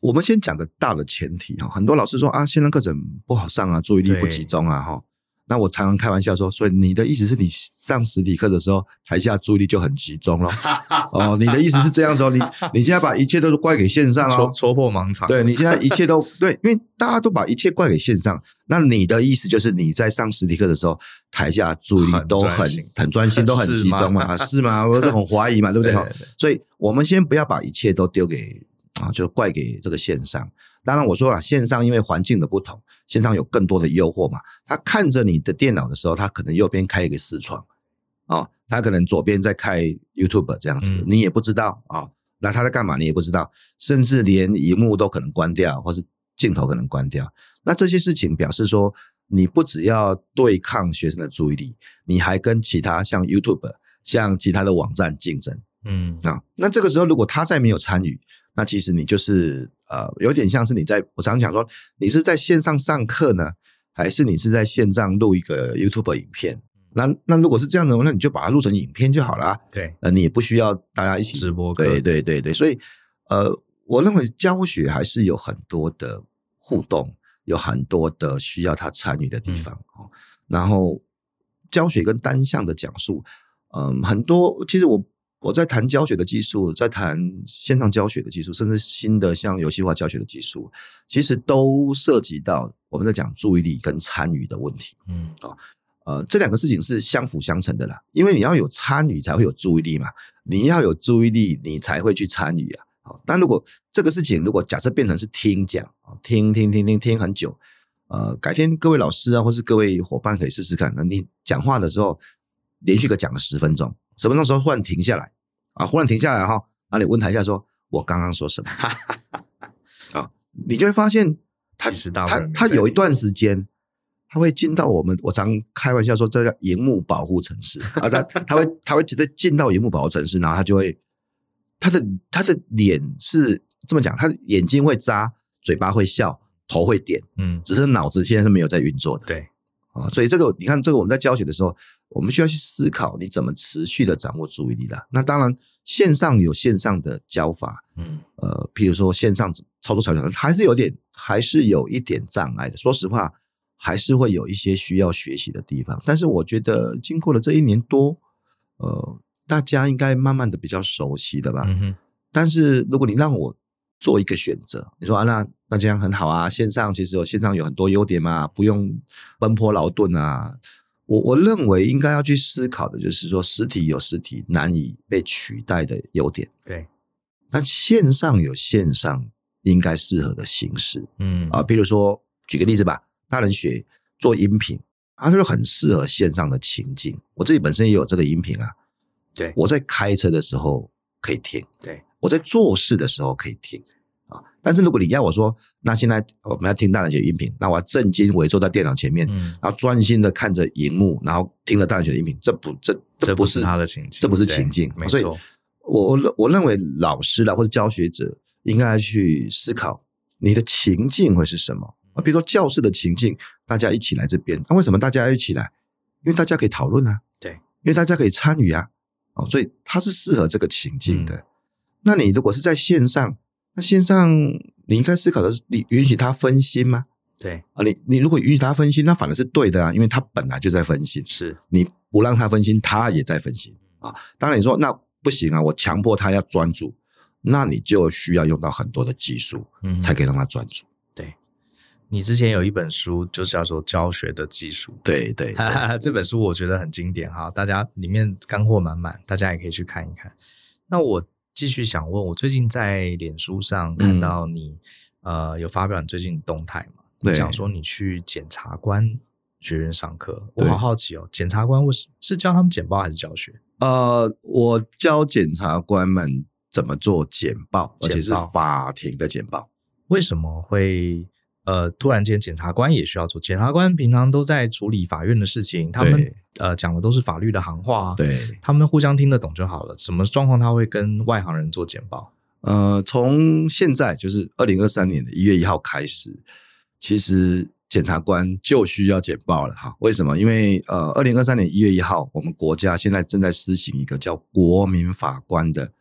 [SPEAKER 2] 我们先讲个大的前提哈，很多老师说啊，线上课程不好上啊，注意力不集中啊哈。那我常常开玩笑说，所以你的意思是你上实体课的时候，台下注意力就很集中了 哦？你的意思是这样子哦？你你现在把一切都是怪给线上哦，
[SPEAKER 1] 戳戳破盲肠。
[SPEAKER 2] 对，你现在一切都对，因为大家都把一切怪给线上。那你的意思就是你在上实体课的时候，台下注意力都很很专心，都很集中嘛？是吗？我就很怀疑嘛，对不对？对对对，所以我们先不要把一切都丢给啊，就怪给这个线上。当然，我说了，线上因为环境的不同，线上有更多的诱惑嘛。他看着你的电脑的时候，他可能右边开一个视窗，哦，他可能左边在开 YouTube 这样子，嗯、你也不知道啊、哦。那他在干嘛，你也不知道，甚至连荧幕都可能关掉，或是镜头可能关掉。那这些事情表示说，你不只要对抗学生的注意力，你还跟其他像 YouTube、像其他的网站竞争。嗯啊，那这个时候如果他再没有参与，那其实你就是呃，有点像是你在我常讲说，你是在线上上课呢，还是你是在线上录一个 YouTube 影片？那那如果是这样的话，那你就把它录成影片就好了啊。对，呃，你也不需要大家一起直播。对对对对，所以呃，我认为教学还是有很多的互动，有很多的需要他参与的地方哦。嗯、然后教学跟单向的讲述，嗯、呃，很多其实我。我在谈教学的技术，在谈线上教学的技术，甚至新的像游戏化教学的技术，其实都涉及到我们在讲注意力跟参与的问题。嗯啊，呃，这两个事情是相辅相成的啦，因为你要有参与才会有注意力嘛，你要有注意力，你才会去参与啊。好，但如果这个事情如果假设变成是听讲啊，听听听听听很久，呃，改天各位老师啊，或是各位伙伴可以试试看，那你讲话的时候连续个讲了十分钟。什么那时候忽然停下来啊？忽然停下来哈，啊，你问台下说：“我刚刚说什么？” 啊，你就会发现他他他有一段时间他会进到我们，我常开玩笑说这叫荧幕保护城市啊，他 他会他会直接进到荧幕保护城市，然后他就会他的他的脸是这么讲，他的眼睛会眨，嘴巴会笑，头会点，嗯，只是脑子现在是没有在运作的，对啊，所以这个你看，这个我们在教学的时候。我们需要去思考你怎么持续的掌握注意力的。那当然，线上有线上的教法，嗯，呃，譬如说线上操作操作还是有点，还是有一点障碍的。说实话，还是会有一些需要学习的地方。但是我觉得，经过了这一年多，呃，大家应该慢慢的比较熟悉的吧。嗯。但是如果你让我做一个选择，你说啊，那那这样很好啊，线上其实有线上有很多优点嘛，不用奔波劳顿啊。我我认为应该要去思考的就是说，实体有实体难以被取代的优点，对。但线上有线上应该适合的形式，嗯啊，比如说举个例子吧，大人学做音频，它就很适合线上的情境。我自己本身也有这个音频啊，对。我在开车的时候可以听，对。我在做事的时候可以听。啊！但是如果你要我说，那现在我们要听大人学音频，那我要正襟危坐在电脑前面，嗯、然后专心的看着荧幕，然后听了大人学的音频，这不这这不是他的情境，这不是情境。没错，所以我我认为老师啦或者教学者应该去思考你的情境会是什么啊？比如说教室的情境，大家一起来这边，那为什么大家要一起来？因为大家可以讨论啊，对，因为大家可以参与啊，哦，所以它是适合这个情境的。嗯、那你如果是在线上。那线上，你应该思考的是，你允许他分心吗？对啊，你你如果允许他分心，那反而是对的啊，因为他本来就在分心。是，你不让他分心，他也在分心啊。当然你说那不行啊，我强迫他要专注，那你就需要用到很多的技术，嗯，才可以让他专注。对，你之前有一本书，就是叫做《教学的技术》。对对，对这本书我觉得很经典哈，大家里面干货满满，大家也可以去看一看。那我。继续想问，我最近在脸书上看到你，嗯、呃，有发表你最近的动态嘛？你讲说你去检察官学院上课，我好好奇哦，检察官我是是教他们简报还是教学？呃，我教检察官们怎么做简报，而且是法庭的简报。为什么会？呃，突然间，检察官也需要做。检察官平常都在处理法院的事情，他们呃讲的都是法律的行话，对，他们互相听得懂就好了。什么状况他会跟外行人做简报？呃，从现在就是二零二三年的一月一号开始，其实检察官就需要简报了哈？为什么？因为呃，二零二三年一月一号，我们国家现在正在施行一个叫国民法官的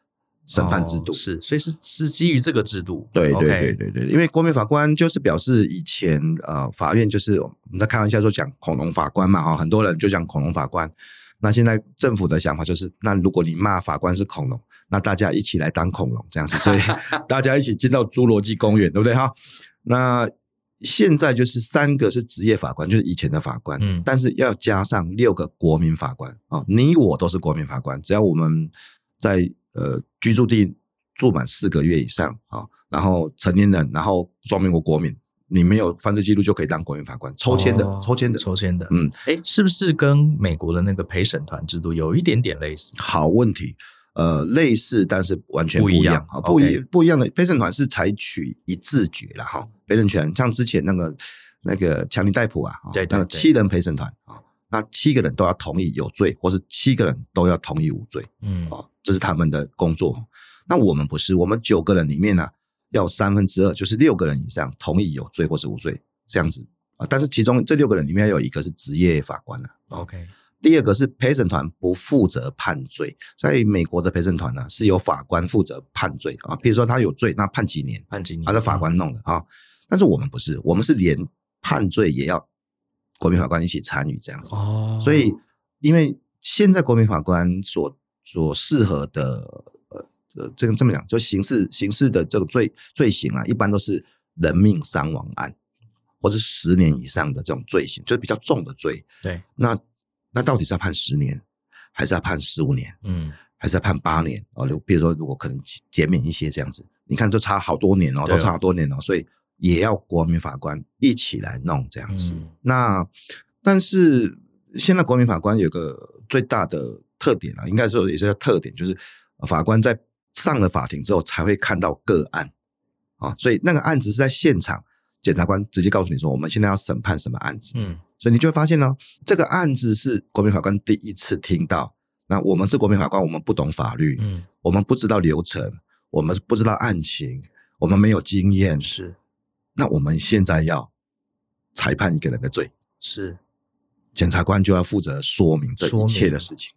[SPEAKER 2] 审判制度，
[SPEAKER 1] 哦、是，所以是是基于这个制度。
[SPEAKER 2] 对对对对对，因为国民法官就是表示以前呃，法院就是我们在开玩笑说讲恐龙法官嘛哈，很多人就讲恐龙法官。那现在政府的想法就是，那如果你骂法官是恐龙，那大家一起来当恐龙这样子，所以 大家一起进到侏罗纪公园，对不对哈？那现在就是三个是职业法官，就是以前的法官，嗯，但是要加上六个国民法官啊，你我都是国民法官，只要我们在呃居住地住满四个月以上啊，然后成年人，然后说明我国民，你没有犯罪记录就可以当国民法官，抽签的，哦、抽签的，
[SPEAKER 1] 抽签的，嗯，哎，是不是跟美国的那个陪审团制度有一点点类似？
[SPEAKER 2] 好问题。呃，类似，但是完全不一样啊，不一不一样的陪审团是采取一致决了哈，陪审权像之前那个那个强尼戴普啊，对，对，对，那个七人陪审团啊，那七个人都要同意有罪，或是七个人都要同意无罪，嗯，哦，这是他们的工作。那我们不是，我们九个人里面呢，要三分之二，就是六个人以上同意有罪或是无罪这样子啊，但是其中这六个人里面有一个是职业法官了
[SPEAKER 1] ，OK。
[SPEAKER 2] 第二个是陪审团不负责判罪，在美国的陪审团呢是由法官负责判罪啊，比如说他有罪，那判几年，
[SPEAKER 1] 判几年，
[SPEAKER 2] 他是法官弄的啊。但是我们不是，我们是连判罪也要国民法官一起参与这样子。哦，所以因为现在国民法官所所适合的呃呃，这个这么讲，就刑事刑事的这个罪罪行啊，一般都是人命伤亡案，或是十年以上的这种罪行，就是比较重的罪。
[SPEAKER 1] 对，
[SPEAKER 2] 那。那到底是要判十年，还是要判十五年？嗯，还是要判八年？哦，比如说，如果可能减免一些这样子，你看，就差好多年哦，都差好多年哦，所以也要国民法官一起来弄这样子。嗯、那但是现在国民法官有个最大的特点啊，应该说也是个特点，就是法官在上了法庭之后才会看到个案啊，所以那个案子是在现场，检察官直接告诉你说，我们现在要审判什么案子。嗯。所以你就会发现呢，这个案子是国民法官第一次听到。那我们是国民法官，我们不懂法律，嗯，我们不知道流程，我们不知道案情，我们没有经验，
[SPEAKER 1] 是。
[SPEAKER 2] 那我们现在要裁判一个人的罪，
[SPEAKER 1] 是。
[SPEAKER 2] 检察官就要负责说明这一切的事情。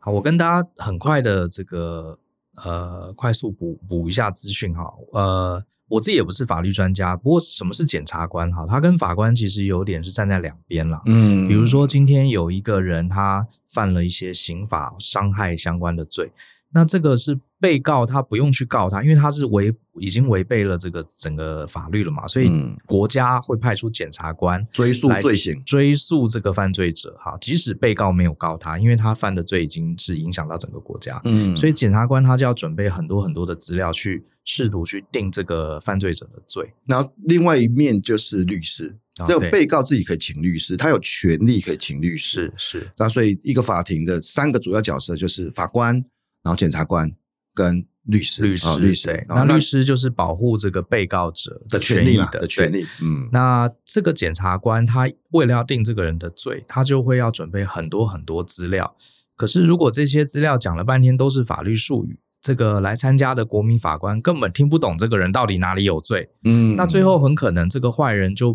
[SPEAKER 1] 好，我跟大家很快的这个呃，快速补补一下资讯哈，呃。我自己也不是法律专家，不过什么是检察官？哈，他跟法官其实有点是站在两边了。嗯，比如说今天有一个人他犯了一些刑法伤害相关的罪，那这个是被告他不用去告他，因为他是违已经违背了这个整个法律了嘛，所以国家会派出检察官
[SPEAKER 2] 追诉罪行，
[SPEAKER 1] 追诉这个犯罪者。哈，即使被告没有告他，因为他犯的罪已经是影响到整个国家。嗯，所以检察官他就要准备很多很多的资料去。试图去定这个犯罪者的罪，
[SPEAKER 2] 然后另外一面就是律师，这个被告自己可以请律师，他有权利可以请律师，
[SPEAKER 1] 是是。
[SPEAKER 2] 那所以一个法庭的三个主要角色就是法官，然后检察官跟律师，
[SPEAKER 1] 律师
[SPEAKER 2] 律师。
[SPEAKER 1] 对，那律师就是保护这个被告者的权利
[SPEAKER 2] 的权利。嗯，
[SPEAKER 1] 那这个检察官他为了要定这个人的罪，他就会要准备很多很多资料。可是如果这些资料讲了半天都是法律术语。这个来参加的国民法官根本听不懂这个人到底哪里有罪，嗯，那最后很可能这个坏人就，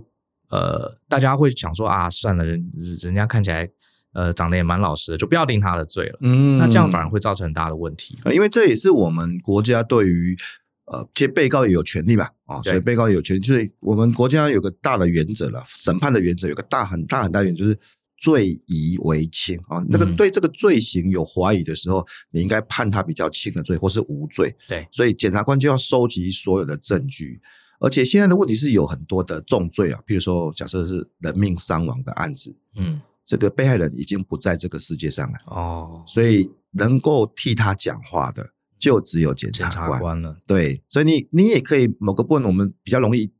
[SPEAKER 1] 呃，大家会想说啊，算了，人人家看起来，呃，长得也蛮老实的，就不要定他的罪了，嗯，那这样反而会造成很大的问题，
[SPEAKER 2] 因为这也是我们国家对于，呃，其实被告也有权利吧，啊，所以被告也有权利，就是我们国家有个大的原则了，审判的原则有个大很大很大原则就是。罪疑为轻啊，那个对这个罪行有怀疑的时候，你应该判他比较轻的罪，或是无罪。
[SPEAKER 1] 对，
[SPEAKER 2] 所以检察官就要收集所有的证据，而且现在的问题是有很多的重罪啊，譬如说假设是人命伤亡的案子，嗯，这个被害人已经不在这个世界上了哦，所以能够替他讲话的就只有检察官，
[SPEAKER 1] 官了。
[SPEAKER 2] 对，所以你你也可以某个部分我们比较容易。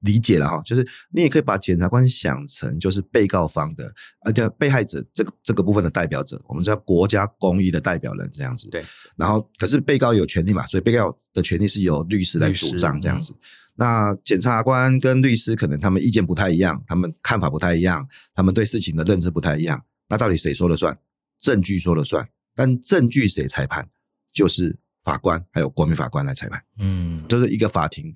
[SPEAKER 2] 理解了哈，就是你也可以把检察官想成就是被告方的，而且被害者这个这个部分的代表者，我们叫国家公益的代表人这样子。
[SPEAKER 1] 对，
[SPEAKER 2] 然后可是被告有权利嘛，所以被告的权利是由律师来主张这样子。嗯、那检察官跟律师可能他们意见不太一样，他们看法不太一样，他们对事情的认知不太一样。那到底谁说了算？证据说了算，但证据谁裁判？就是法官还有国民法官来裁判。嗯，这是一个法庭。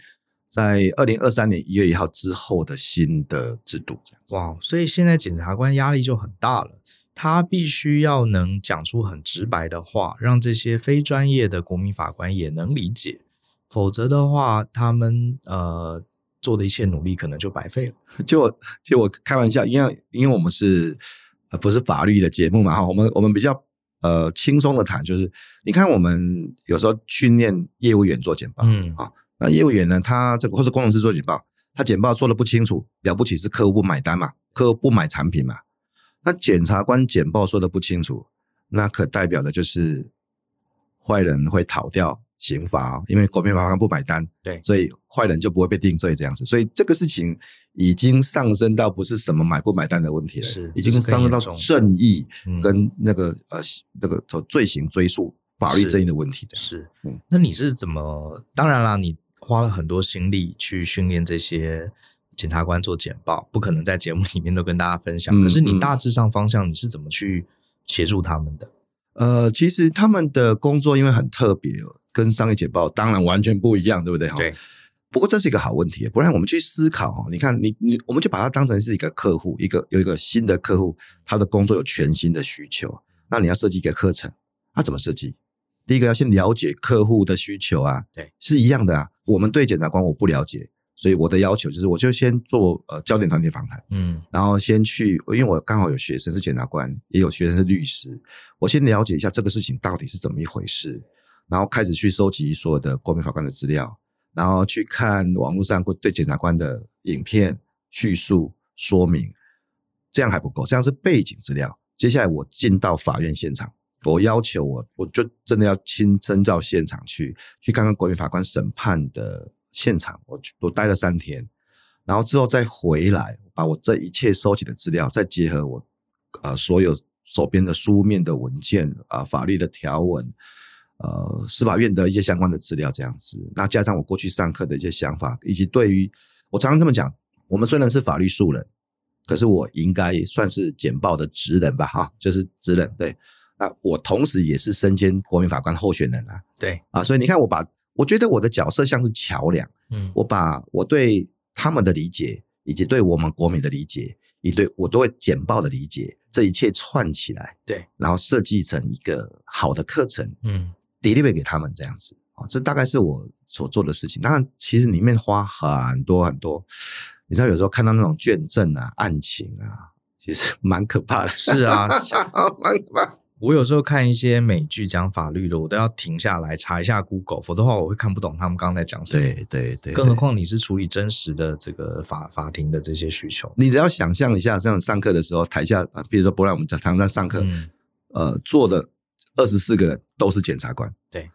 [SPEAKER 2] 在二零二三年一月一号之后的新的制度，这样子。
[SPEAKER 1] 哇，所以现在检察官压力就很大了，他必须要能讲出很直白的话，让这些非专业的国民法官也能理解，否则的话，他们呃做的一切努力可能就白费了。
[SPEAKER 2] 就就我开玩笑，因为因为我们是呃不是法律的节目嘛哈，我们我们比较呃轻松的谈，就是你看我们有时候训练业务员做简报，嗯啊。那业务员呢？他这个或者工程师做简报，他简报做的不清楚，了不起是客户不买单嘛？客户不买产品嘛？那检察官简报说的不清楚，那可代表的就是坏人会逃掉刑罚哦，因为国民法官不买单，
[SPEAKER 1] 对，
[SPEAKER 2] 所以坏人就不会被定罪这样子。所以这个事情已经上升到不是什么买不买单的问题了，
[SPEAKER 1] 是
[SPEAKER 2] 已经上升到正义跟那个、嗯、呃那个罪行追溯法律正义的问题这样。
[SPEAKER 1] 是，嗯，那你是怎么？当然啦，你。花了很多心力去训练这些检察官做简报，不可能在节目里面都跟大家分享。可是你大致上方向你是怎么去协助他们的？
[SPEAKER 2] 呃，其实他们的工作因为很特别，跟商业简报当然完全不一样，对不对？
[SPEAKER 1] 对。
[SPEAKER 2] 不过这是一个好问题，不然我们去思考哈，你看你你，我们就把它当成是一个客户，一个有一个新的客户，他的工作有全新的需求，那你要设计一个课程，那怎么设计？第一个要先了解客户的需求啊，
[SPEAKER 1] 对，
[SPEAKER 2] 是一样的啊。我们对检察官我不了解，所以我的要求就是，我就先做呃焦点团体访谈，嗯，然后先去，因为我刚好有学生是检察官，也有学生是律师，我先了解一下这个事情到底是怎么一回事，然后开始去收集所有的国民法官的资料，然后去看网络上对检察官的影片叙述说明，这样还不够，这样是背景资料。接下来我进到法院现场。我要求我，我就真的要亲身到现场去，去看看国民法官审判的现场。我我待了三天，然后之后再回来，把我这一切收集的资料，再结合我呃所有手边的书面的文件啊、法律的条文，呃司法院的一些相关的资料这样子。那加上我过去上课的一些想法，以及对于我常常这么讲，我们虽然是法律素人，可是我应该算是简报的职人吧？哈，就是职人对。那我同时也是身兼国民法官候选人啊，
[SPEAKER 1] 对
[SPEAKER 2] 啊，所以你看，我把我觉得我的角色像是桥梁，嗯，我把我对他们的理解，以及对我们国民的理解，以及对我对简报的理解，这一切串起来，
[SPEAKER 1] 对，
[SPEAKER 2] 然后设计成一个好的课程，嗯，deliver 给他们这样子啊，这大概是我所做的事情。当然，其实里面花很多很多，你知道，有时候看到那种卷证啊、案情啊，其实蛮可怕的。
[SPEAKER 1] 是啊，蛮可怕。我有时候看一些美剧讲法律的，我都要停下来查一下 Google，否则的话我会看不懂他们刚才讲什么。
[SPEAKER 2] 对对对，
[SPEAKER 1] 更何况你是处理真实的这个法法庭的这些需求，
[SPEAKER 2] 你只要想象一下，这样上课的时候，台下啊，比如说不然我们常常在上课，嗯、呃，坐的二十四个人都是检察官，
[SPEAKER 1] 对，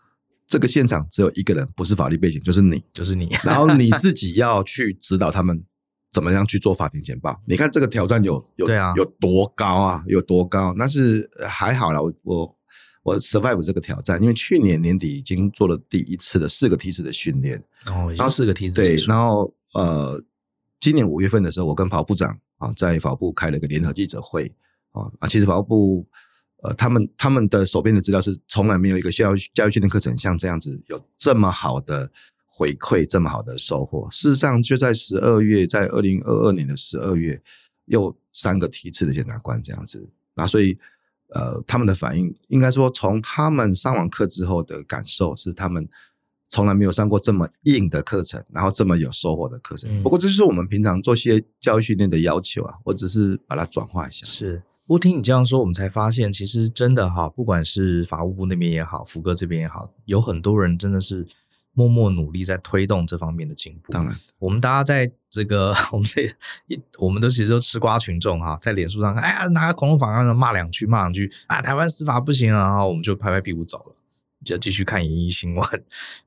[SPEAKER 2] 这个现场只有一个人不是法律背景，就是你，
[SPEAKER 1] 就是你，
[SPEAKER 2] 然后你自己要去指导他们。怎么样去做法庭简报？你看这个挑战有有
[SPEAKER 1] 对啊，
[SPEAKER 2] 有多高啊？有多高？那是还好啦，我我我 survive 这个挑战，因为去年年底已经做了第一次的四个梯次的训练
[SPEAKER 1] 哦，然后四个梯次
[SPEAKER 2] 对，然后呃，今年五月份的时候，我跟法务部长啊，在法务部开了一个联合记者会啊啊，其实法务部呃，他们他们的手边的资料是从来没有一个教育教育训练课程像这样子有这么好的。回馈这么好的收获，事实上就在十二月，在二零二二年的十二月，又三个梯次的检察官这样子，那所以呃，他们的反应应该说，从他们上完课之后的感受是，他们从来没有上过这么硬的课程，然后这么有收获的课程。嗯、不过这就是我们平常做些教育训练的要求啊，我只是把它转化一下。
[SPEAKER 1] 是，我听你这样说，我们才发现，其实真的哈，不管是法务部那边也好，福哥这边也好，有很多人真的是。默默努力在推动这方面的进步。
[SPEAKER 2] 当然，
[SPEAKER 1] 我们大家在这个我们这一，我们都其实都吃瓜群众哈，在脸书上，哎呀，拿个恐龙法案骂两句，骂两句啊，台湾司法不行啊，然后我们就拍拍屁股走了，就继续看演艺新闻。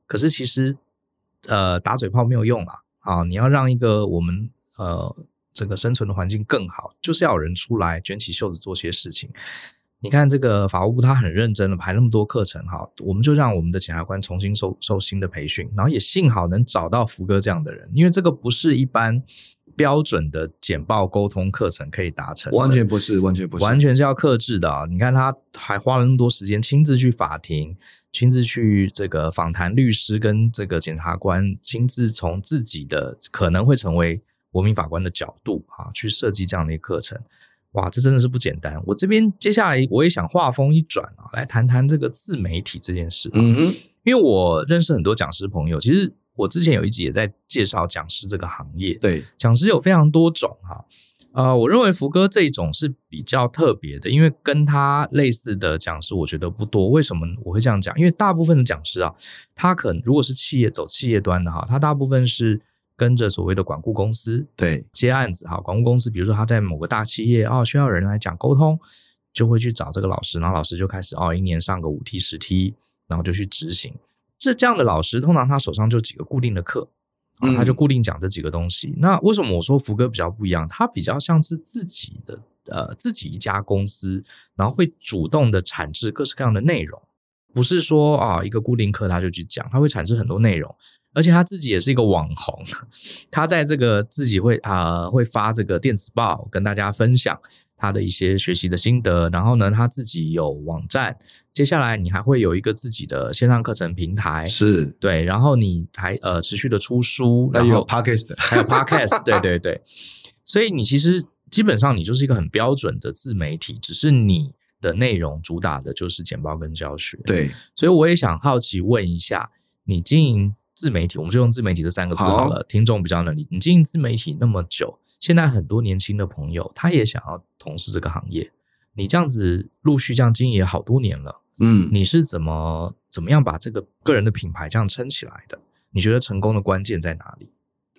[SPEAKER 1] 可是其实，呃，打嘴炮没有用啊，啊，你要让一个我们呃这个生存的环境更好，就是要有人出来卷起袖子做些事情。你看这个法务部，他很认真的排那么多课程哈，我们就让我们的检察官重新受受新的培训，然后也幸好能找到福哥这样的人，因为这个不是一般标准的简报沟通课程可以达成，
[SPEAKER 2] 完全不是，完全不是，
[SPEAKER 1] 完全是要克制的啊！你看他还花了那么多时间，亲自去法庭，亲自去这个访谈律师跟这个检察官，亲自从自己的可能会成为国民法官的角度啊，去设计这样的一个课程。哇，这真的是不简单！我这边接下来我也想话锋一转啊，来谈谈这个自媒体这件事。嗯哼，因为我认识很多讲师朋友，其实。我之前有一集也在介绍讲师这个行业，
[SPEAKER 2] 对，
[SPEAKER 1] 讲师有非常多种哈，呃，我认为福哥这一种是比较特别的，因为跟他类似的讲师我觉得不多。为什么我会这样讲？因为大部分的讲师啊，他可能如果是企业走企业端的哈，他大部分是跟着所谓的管顾公司
[SPEAKER 2] 对
[SPEAKER 1] 接案子哈，管顾公司比如说他在某个大企业哦，需要人来讲沟通，就会去找这个老师，然后老师就开始哦，一年上个五梯十梯，然后就去执行。这这样的老师，通常他手上就几个固定的课，啊，他就固定讲这几个东西。嗯、那为什么我说福哥比较不一样？他比较像是自己的呃自己一家公司，然后会主动的产制各式各样的内容，不是说啊一个固定课他就去讲，他会产制很多内容。而且他自己也是一个网红，他在这个自己会啊、呃、会发这个电子报，跟大家分享他的一些学习的心得。然后呢，他自己有网站，接下来你还会有一个自己的线上课程平台，
[SPEAKER 2] 是
[SPEAKER 1] 对。然后你还呃持续的出书，
[SPEAKER 2] 还有 podcast，
[SPEAKER 1] 还有 podcast，对对对。所以你其实基本上你就是一个很标准的自媒体，只是你的内容主打的就是简报跟教学。
[SPEAKER 2] 对，
[SPEAKER 1] 所以我也想好奇问一下，你经营。自媒体，我们就用自媒体这三个字好了。好，听众比较能理解。你经营自媒体那么久，现在很多年轻的朋友，他也想要从事这个行业。你这样子陆续这样经营也好多年了，嗯，你是怎么怎么样把这个个人的品牌这样撑起来的？你觉得成功的关键在哪里？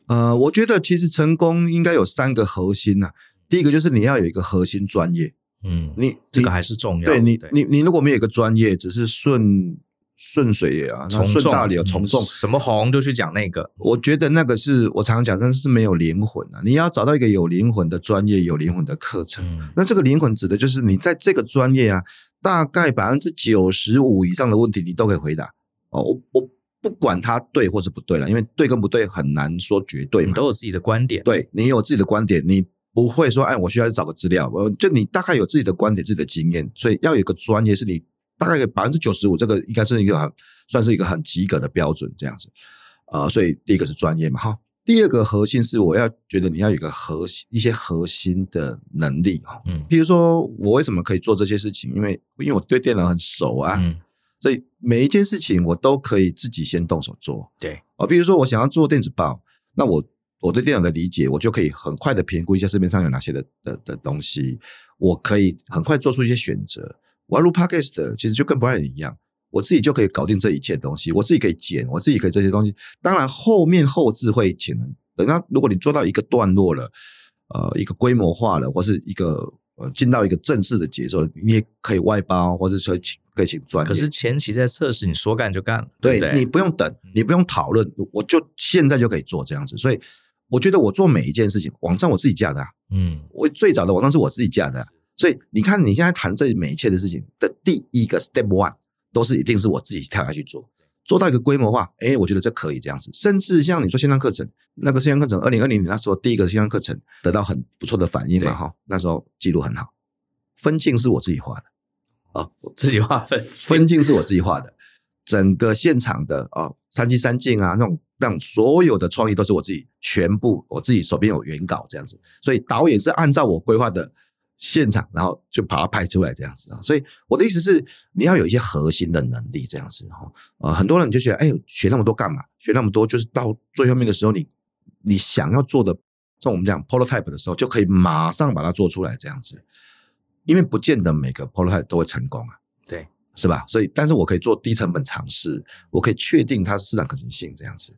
[SPEAKER 2] 呃，我觉得其实成功应该有三个核心呐、啊。第一个就是你要有一个核心专业，
[SPEAKER 1] 嗯，你这个还是重要。
[SPEAKER 2] 对你，你你如果没有一个专业，只是顺。顺水啊，顺大流，从众，
[SPEAKER 1] 什么红就去讲那个。
[SPEAKER 2] 我觉得那个是我常常讲，但是没有灵魂啊。你要找到一个有灵魂的专业，有灵魂的课程。嗯、那这个灵魂指的就是你在这个专业啊，大概百分之九十五以上的问题你都可以回答。哦，我我不管它对或是不对了，因为对跟不对很难说绝对嘛。
[SPEAKER 1] 你都有自己的观点，
[SPEAKER 2] 对你有自己的观点，你不会说哎，我需要去找个资料。我就你大概有自己的观点、自己的经验，所以要有一个专业是你。大概百分之九十五，这个应该是一个很算是一个很及格的标准，这样子，呃，所以第一个是专业嘛，哈。第二个核心是我要觉得你要有一个核心一些核心的能力，哈，嗯，比如说我为什么可以做这些事情？因为因为我对电脑很熟啊，嗯，所以每一件事情我都可以自己先动手做，
[SPEAKER 1] 对，
[SPEAKER 2] 啊，比如说我想要做电子报，那我我对电脑的理解，我就可以很快的评估一下市面上有哪些的的的东西，我可以很快做出一些选择。我要录 Podcast，其实就跟 Brian 一样，我自己就可以搞定这一切东西，我自己可以剪，我自己可以这些东西。当然后面后置会请人，等到如果你做到一个段落了，呃，一个规模化了，或是一个呃进到一个正式的节奏，你也可以外包，或者说请可以请专业。
[SPEAKER 1] 可是前期在测试，你说干就干，对，对，对，
[SPEAKER 2] 你不用等，你不用讨论，我就现在就可以做这样子。所以我觉得我做每一件事情，网站我自己架的，啊，嗯，我最早的网站是我自己架的，啊。所以你看，你现在谈这每一切的事情的第一个 step one，都是一定是我自己跳下去做，做到一个规模化。哎，我觉得这可以这样子。甚至像你说线上课程，那个线上课程，二零二零年那时候第一个线上课程得到很不错的反应嘛，哈，那时候记录很好。分镜是我自己画的，
[SPEAKER 1] 哦，我自己画分
[SPEAKER 2] 分镜是我自己画的，整个现场的啊，三机三镜啊，那种那种所有的创意都是我自己全部，我自己手边有原稿这样子，所以导演是按照我规划的。现场，然后就把它拍出来这样子啊，所以我的意思是，你要有一些核心的能力这样子哈。呃，很多人就觉得，哎，学那么多干嘛？学那么多就是到最后面的时候，你你想要做的，像我们讲 prototype 的时候，就可以马上把它做出来这样子，因为不见得每个 prototype 都会成功啊，
[SPEAKER 1] 对，
[SPEAKER 2] 是吧？所以，但是我可以做低成本尝试，我可以确定它市场可行性这样子。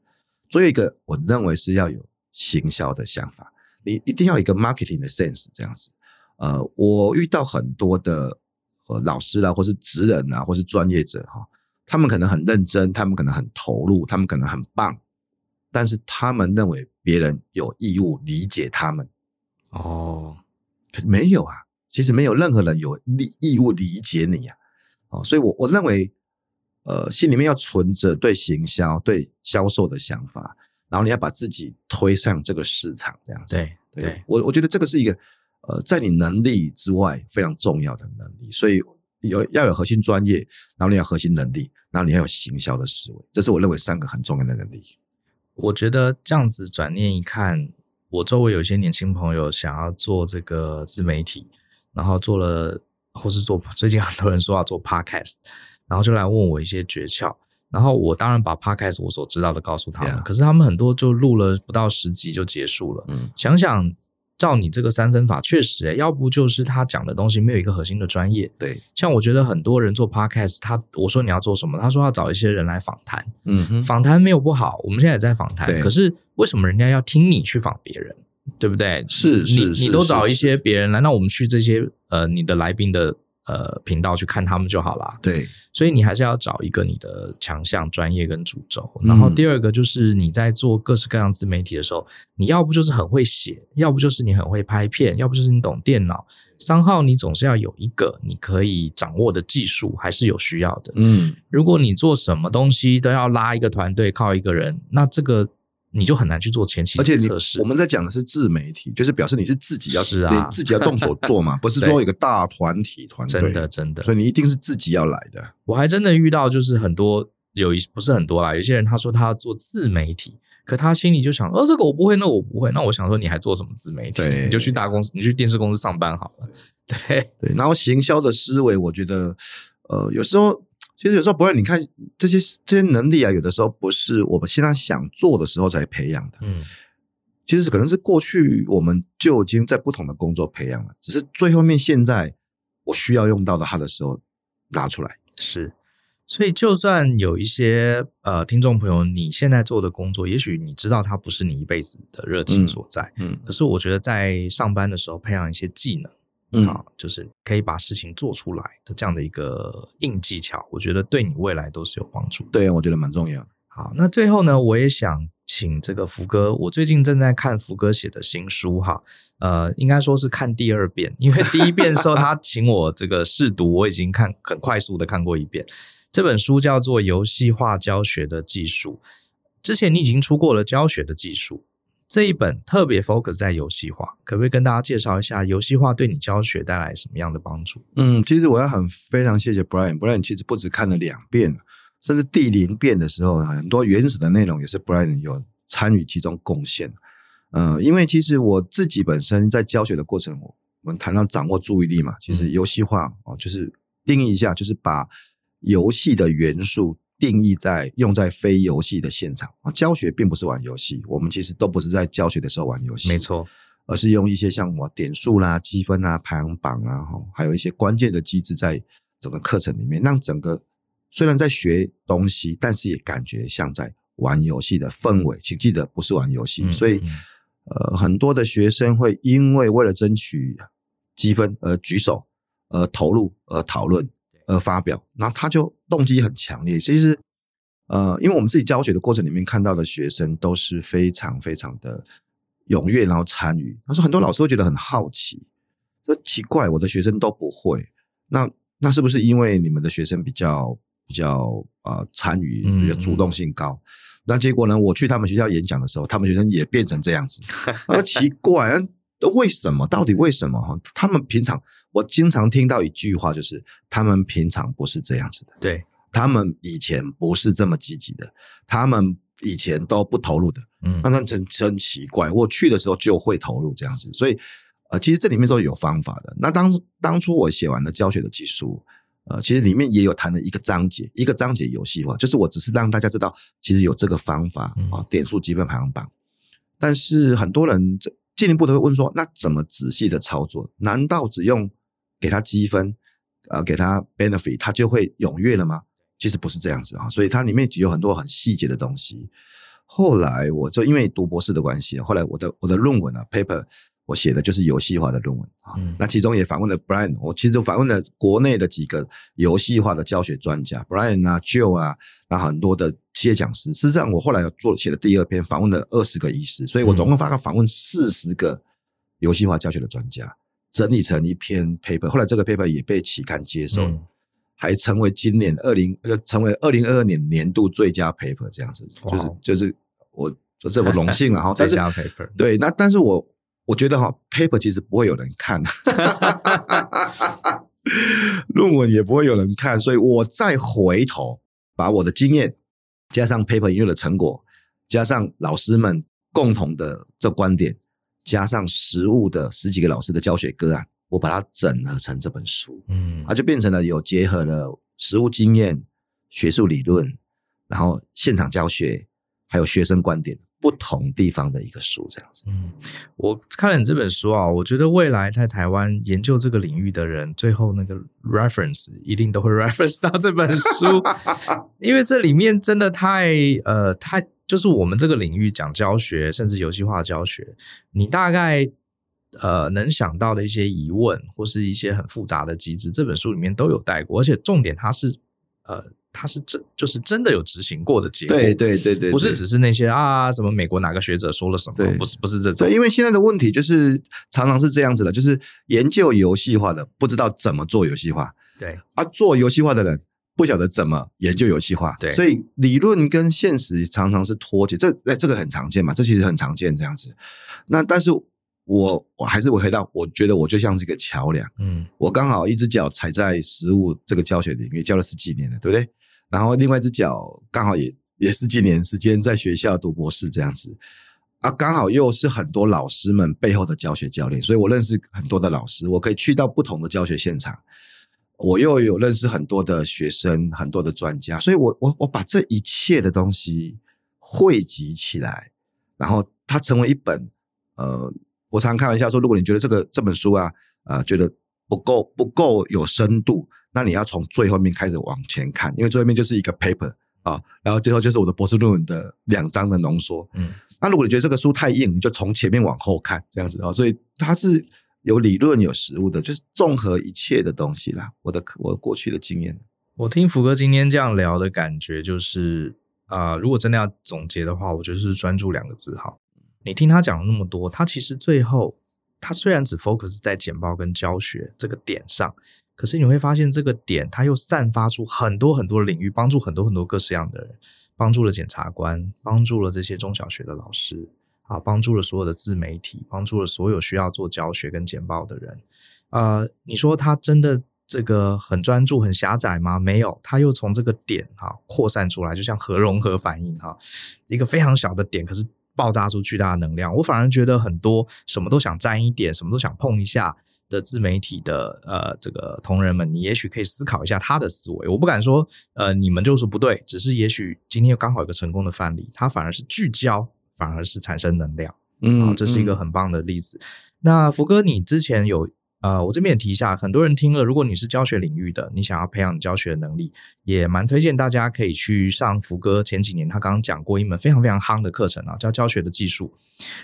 [SPEAKER 2] 最后一个，我认为是要有行销的想法，你一定要有一个 marketing 的 sense 这样子。呃，我遇到很多的呃老师啦，或是职人啊，或是专业者哈，他们可能很认真，他们可能很投入，他们可能很棒，但是他们认为别人有义务理解他们。哦，可没有啊，其实没有任何人有义义务理解你呀。哦，所以我我认为，呃，心里面要存着对行销、对销售的想法，然后你要把自己推上这个市场，这样子。
[SPEAKER 1] 对对，
[SPEAKER 2] 对我我觉得这个是一个呃，在你能力之外非常重要的能力，所以有要有核心专业，然后你要核心能力，然后你要有行销的思维，这是我认为三个很重要的能力。
[SPEAKER 1] 我觉得这样子转念一看，我周围有一些年轻朋友想要做这个自媒体，然后做了，或是做最近很多人说要做 podcast，然后就来问我一些诀窍，然后我当然把 podcast 我所知道的告诉他们.可是他们很多就录了不到十集就结束了。嗯，想想。照你这个三分法，确实、欸，要不就是他讲的东西没有一个核心的专业。
[SPEAKER 2] 对，
[SPEAKER 1] 像我觉得很多人做 podcast，他我说你要做什么，他说要找一些人来访谈。
[SPEAKER 2] 嗯哼，
[SPEAKER 1] 访谈没有不好，我们现在也在访
[SPEAKER 2] 谈。
[SPEAKER 1] 可是为什么人家要听你去访别人？对不对？
[SPEAKER 2] 是是
[SPEAKER 1] 你，你都找一些别人来，那我们去这些呃你的来宾的。呃，频道去看他们就好啦。
[SPEAKER 2] 对，
[SPEAKER 1] 所以你还是要找一个你的强项、专业跟主轴。然后第二个就是你在做各式各样自媒体的时候，你要不就是很会写，要不就是你很会拍片，要不就是你懂电脑。三号你总是要有一个你可以掌握的技术，还是有需要的。
[SPEAKER 2] 嗯，
[SPEAKER 1] 如果你做什么东西都要拉一个团队，靠一个人，那这个。你就很难去做前期测试。
[SPEAKER 2] 而且我们在讲的是自媒体，就是表示你是自己要
[SPEAKER 1] 是啊，
[SPEAKER 2] 自己要动手做嘛，不是说一个大团体团队。
[SPEAKER 1] 真的真的，
[SPEAKER 2] 所以你一定是自己要来的。
[SPEAKER 1] 我还真的遇到就是很多有一不是很多啦，有些人他说他要做自媒体，可他心里就想，哦，这个我不会，那我不会，那我想说你还做什么自媒体？
[SPEAKER 2] 对，
[SPEAKER 1] 你就去大公司，你去电视公司上班好了。对
[SPEAKER 2] 对，然后行销的思维，我觉得呃，有时候。其实有时候不会，你看这些这些能力啊，有的时候不是我们现在想做的时候才培养的。
[SPEAKER 1] 嗯，
[SPEAKER 2] 其实可能是过去我们就已经在不同的工作培养了，只是最后面现在我需要用到的它的时候拿出来。
[SPEAKER 1] 是，所以就算有一些呃听众朋友，你现在做的工作，也许你知道它不是你一辈子的热情所在，
[SPEAKER 2] 嗯，嗯，
[SPEAKER 1] 可是我觉得在上班的时候培养一些技能。
[SPEAKER 2] 嗯，
[SPEAKER 1] 好，就是可以把事情做出来的这样的一个硬技巧，我觉得对你未来都是有帮助。
[SPEAKER 2] 对，我觉得蛮重要。
[SPEAKER 1] 好，那最后呢，我也想请这个福哥，我最近正在看福哥写的新书哈，呃，应该说是看第二遍，因为第一遍的时候他请我这个试读，我已经看很快速的看过一遍。这本书叫做《游戏化教学的技术》，之前你已经出过了教学的技术。这一本特别 focus 在游戏化，可不可以跟大家介绍一下游戏化对你教学带来什么样的帮助？
[SPEAKER 2] 嗯，其实我要很非常谢谢 Brian，Brian 其实不止看了两遍，甚至第零遍的时候，很多原始的内容也是 Brian 有参与其中贡献。嗯、呃，因为其实我自己本身在教学的过程，我们谈到掌握注意力嘛，其实游戏化哦，就是定义一下，就是把游戏的元素。定义在用在非游戏的现场啊，教学并不是玩游戏，我们其实都不是在教学的时候玩游戏，
[SPEAKER 1] 没错，
[SPEAKER 2] 而是用一些像我点数啦、积分啊、排行榜啊，还有一些关键的机制在整个课程里面，让整个虽然在学东西，但是也感觉像在玩游戏的氛围。请记得不是玩游戏，
[SPEAKER 1] 嗯、
[SPEAKER 2] 所以呃，很多的学生会因为为了争取积分而举手、而投入、而讨论。呃，发表，然后他就动机很强烈。其实，呃，因为我们自己教学的过程里面看到的学生都是非常非常的踊跃，然后参与。他说很多老师会觉得很好奇，说奇怪，我的学生都不会，那那是不是因为你们的学生比较比较呃参与，比较主动性高？嗯、那结果呢，我去他们学校演讲的时候，他们学生也变成这样子，啊，奇怪。为什么？到底为什么？哈，他们平常我经常听到一句话，就是他们平常不是这样子的。
[SPEAKER 1] 对，
[SPEAKER 2] 他们以前不是这么积极的，他们以前都不投入的。嗯，那那真真奇怪。我去的时候就会投入这样子，所以呃，其实这里面都有方法的。那当当初我写完了教学的技术，呃，其实里面也有谈了一个章节，一个章节游戏化，就是我只是让大家知道，其实有这个方法啊，嗯、点数积分排行榜。但是很多人这。进一步的会问说，那怎么仔细的操作？难道只用给他积分，呃，给他 benefit，他就会踊跃了吗？其实不是这样子啊，所以它里面有很多很细节的东西。后来我就因为读博士的关系，后来我的我的论文啊 paper 我写的就是游戏化的论文啊。嗯、那其中也访问了 Brian，我其实访问了国内的几个游戏化的教学专家，Brian 啊，Joe 啊，那很多的。企业讲师，事实上我后来有做写了第二篇，访问了二十个医师，所以我总共发个访问四十个游戏化教学的专家，整理成一篇 paper。后来这个 paper 也被期刊接受，嗯、还成为今年二零呃成为二零二二年年度最佳 paper 这样子，就是就是我这这么荣幸了哈。
[SPEAKER 1] 最佳 paper
[SPEAKER 2] 对，那但是我我觉得哈，paper 其实不会有人看，论文也不会有人看，所以我再回头把我的经验加上 paper 研究的成果，加上老师们共同的这观点，加上实物的十几个老师的教学个案，我把它整合成这本书，嗯，它就变成了有结合了实物经验、学术理论，然后现场教学，还有学生观点。不同地方的一个书，这样子。
[SPEAKER 1] 嗯，我看了你这本书啊，我觉得未来在台湾研究这个领域的人，最后那个 reference 一定都会 reference 到这本书，因为这里面真的太呃太就是我们这个领域讲教学，甚至游戏化教学，你大概呃能想到的一些疑问或是一些很复杂的机制，这本书里面都有带过，而且重点它是呃。它是真，就是真的有执行过的结果，
[SPEAKER 2] 对对对对，
[SPEAKER 1] 不是只是那些啊什么美国哪个学者说了什么，对不是不是这种。
[SPEAKER 2] 对，因为现在的问题就是常常是这样子的，就是研究游戏化的不知道怎么做游戏化，
[SPEAKER 1] 对
[SPEAKER 2] 啊，做游戏化的人不晓得怎么研究游戏化，
[SPEAKER 1] 对，
[SPEAKER 2] 所以理论跟现实常常是脱节，这哎这个很常见嘛，这其实很常见这样子。那但是我我还是我回到，我觉得我就像是一个桥梁，嗯，我刚好一只脚踩在实物这个教学领域，教了十几年了，对不对？然后另外一只脚刚好也也十几年时间在学校读博士这样子。啊，刚好又是很多老师们背后的教学教练，所以我认识很多的老师，我可以去到不同的教学现场，我又有认识很多的学生，很多的专家，所以我我我把这一切的东西汇集起来，然后它成为一本呃，我常常开玩笑说，如果你觉得这个这本书啊，呃，觉得不够不够有深度。那你要从最后面开始往前看，因为最后面就是一个 paper 啊，然后最后就是我的博士论文的两章的浓缩。嗯，那如果你觉得这个书太硬，你就从前面往后看，这样子啊。所以它是有理论有实物的，就是综合一切的东西啦。我的我过去的经验，
[SPEAKER 1] 我听福哥今天这样聊的感觉就是啊、如果真的要总结的话，我觉得是专注两个字哈。你听他讲了那么多，他其实最后他虽然只 focus 在简报跟教学这个点上。可是你会发现，这个点他又散发出很多很多领域，帮助很多很多各式样的人，帮助了检察官，帮助了这些中小学的老师，啊，帮助了所有的自媒体，帮助了所有需要做教学跟简报的人。呃，你说他真的这个很专注、很狭窄吗？没有，他又从这个点哈扩散出来，就像核融合反应哈，一个非常小的点，可是爆炸出巨大的能量。我反而觉得很多什么都想沾一点，什么都想碰一下。的自媒体的呃，这个同仁们，你也许可以思考一下他的思维。我不敢说呃，你们就是不对，只是也许今天刚好有个成功的范例，他反而是聚焦，反而是产生能量。嗯，啊，这是一个很棒的例子。嗯，那福哥，你之前有呃，我这边也提一下，很多人听了，如果你是教学领域的，你想要培养教学的能力，也蛮推荐大家可以去上福哥前几年他刚刚讲过一门非常非常夯的课程啊，叫教学的技术。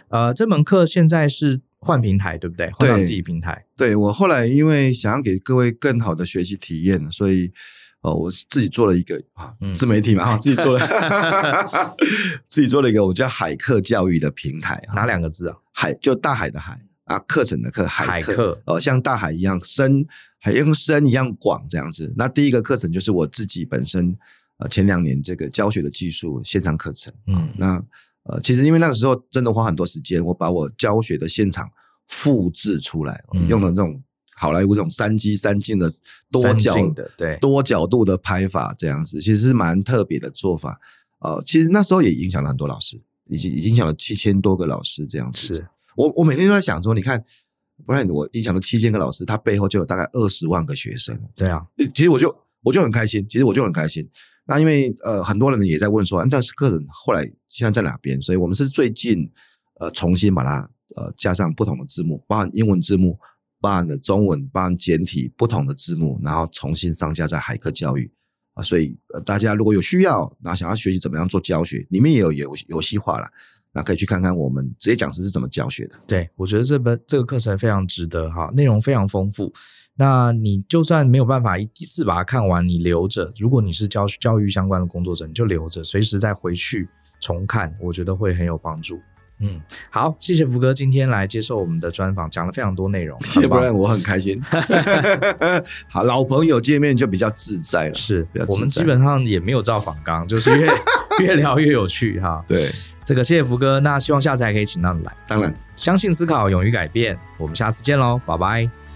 [SPEAKER 1] 呃，这门课现在是。换平台对不对？换到自己平台。
[SPEAKER 2] 对，对我后来因为想要给各位更好的学习体验，所以哦，我自己做了一个啊自媒体嘛，啊、嗯，自己做了，自己做了一个我叫海课教育的平台。
[SPEAKER 1] 哪两个字啊？
[SPEAKER 2] 海就大海的海啊，课程的课，海课
[SPEAKER 1] 课
[SPEAKER 2] 哦，像大海一样深，海像深一样广这样子。那第一个课程就是我自己本身呃前两年这个教学的技术线上课程，嗯，那。呃，其实因为那个时候真的花很多时间，我把我教学的现场复制出来，嗯、用了这种好莱坞这种三机三镜的多角
[SPEAKER 1] 的对
[SPEAKER 2] 多角度的拍法，这样子其实是蛮特别的做法。呃，其实那时候也影响了很多老师，已经影响了七千多个老师这样子。
[SPEAKER 1] 是
[SPEAKER 2] 我我每天都在想说，你看，不然我影响了七千个老师，他背后就有大概二十万个学生。
[SPEAKER 1] 对啊，
[SPEAKER 2] 其实我就我就很开心，其实我就很开心。那因为呃很多人也在问说，这课程后来现在在哪边？所以我们是最近呃重新把它呃加上不同的字幕，包含英文字幕，包含的中文，包含简体不同的字幕，然后重新上架在海课教育啊。所以大家如果有需要，那想要学习怎么样做教学，里面也有游游戏化了，那可以去看看我们职业讲师是怎么教学的。
[SPEAKER 1] 对，我觉得这本这个课程非常值得哈，内容非常丰富。那你就算没有办法一次把它看完，你留着。如果你是教教育相关的工作者，你就留着，随时再回去重看，我觉得会很有帮助。嗯，好，谢谢福哥今天来接受我们的专访，讲了非常多内容，
[SPEAKER 2] 谢不然我很开心。好，老朋友见面就比较自在了。
[SPEAKER 1] 是，我们基本上也没有照访纲，就是因为 越聊越有趣哈。
[SPEAKER 2] 对，
[SPEAKER 1] 这个谢谢福哥，那希望下次还可以请到你来。
[SPEAKER 2] 当然，
[SPEAKER 1] 相信思考，勇于改变，我们下次见喽，拜拜。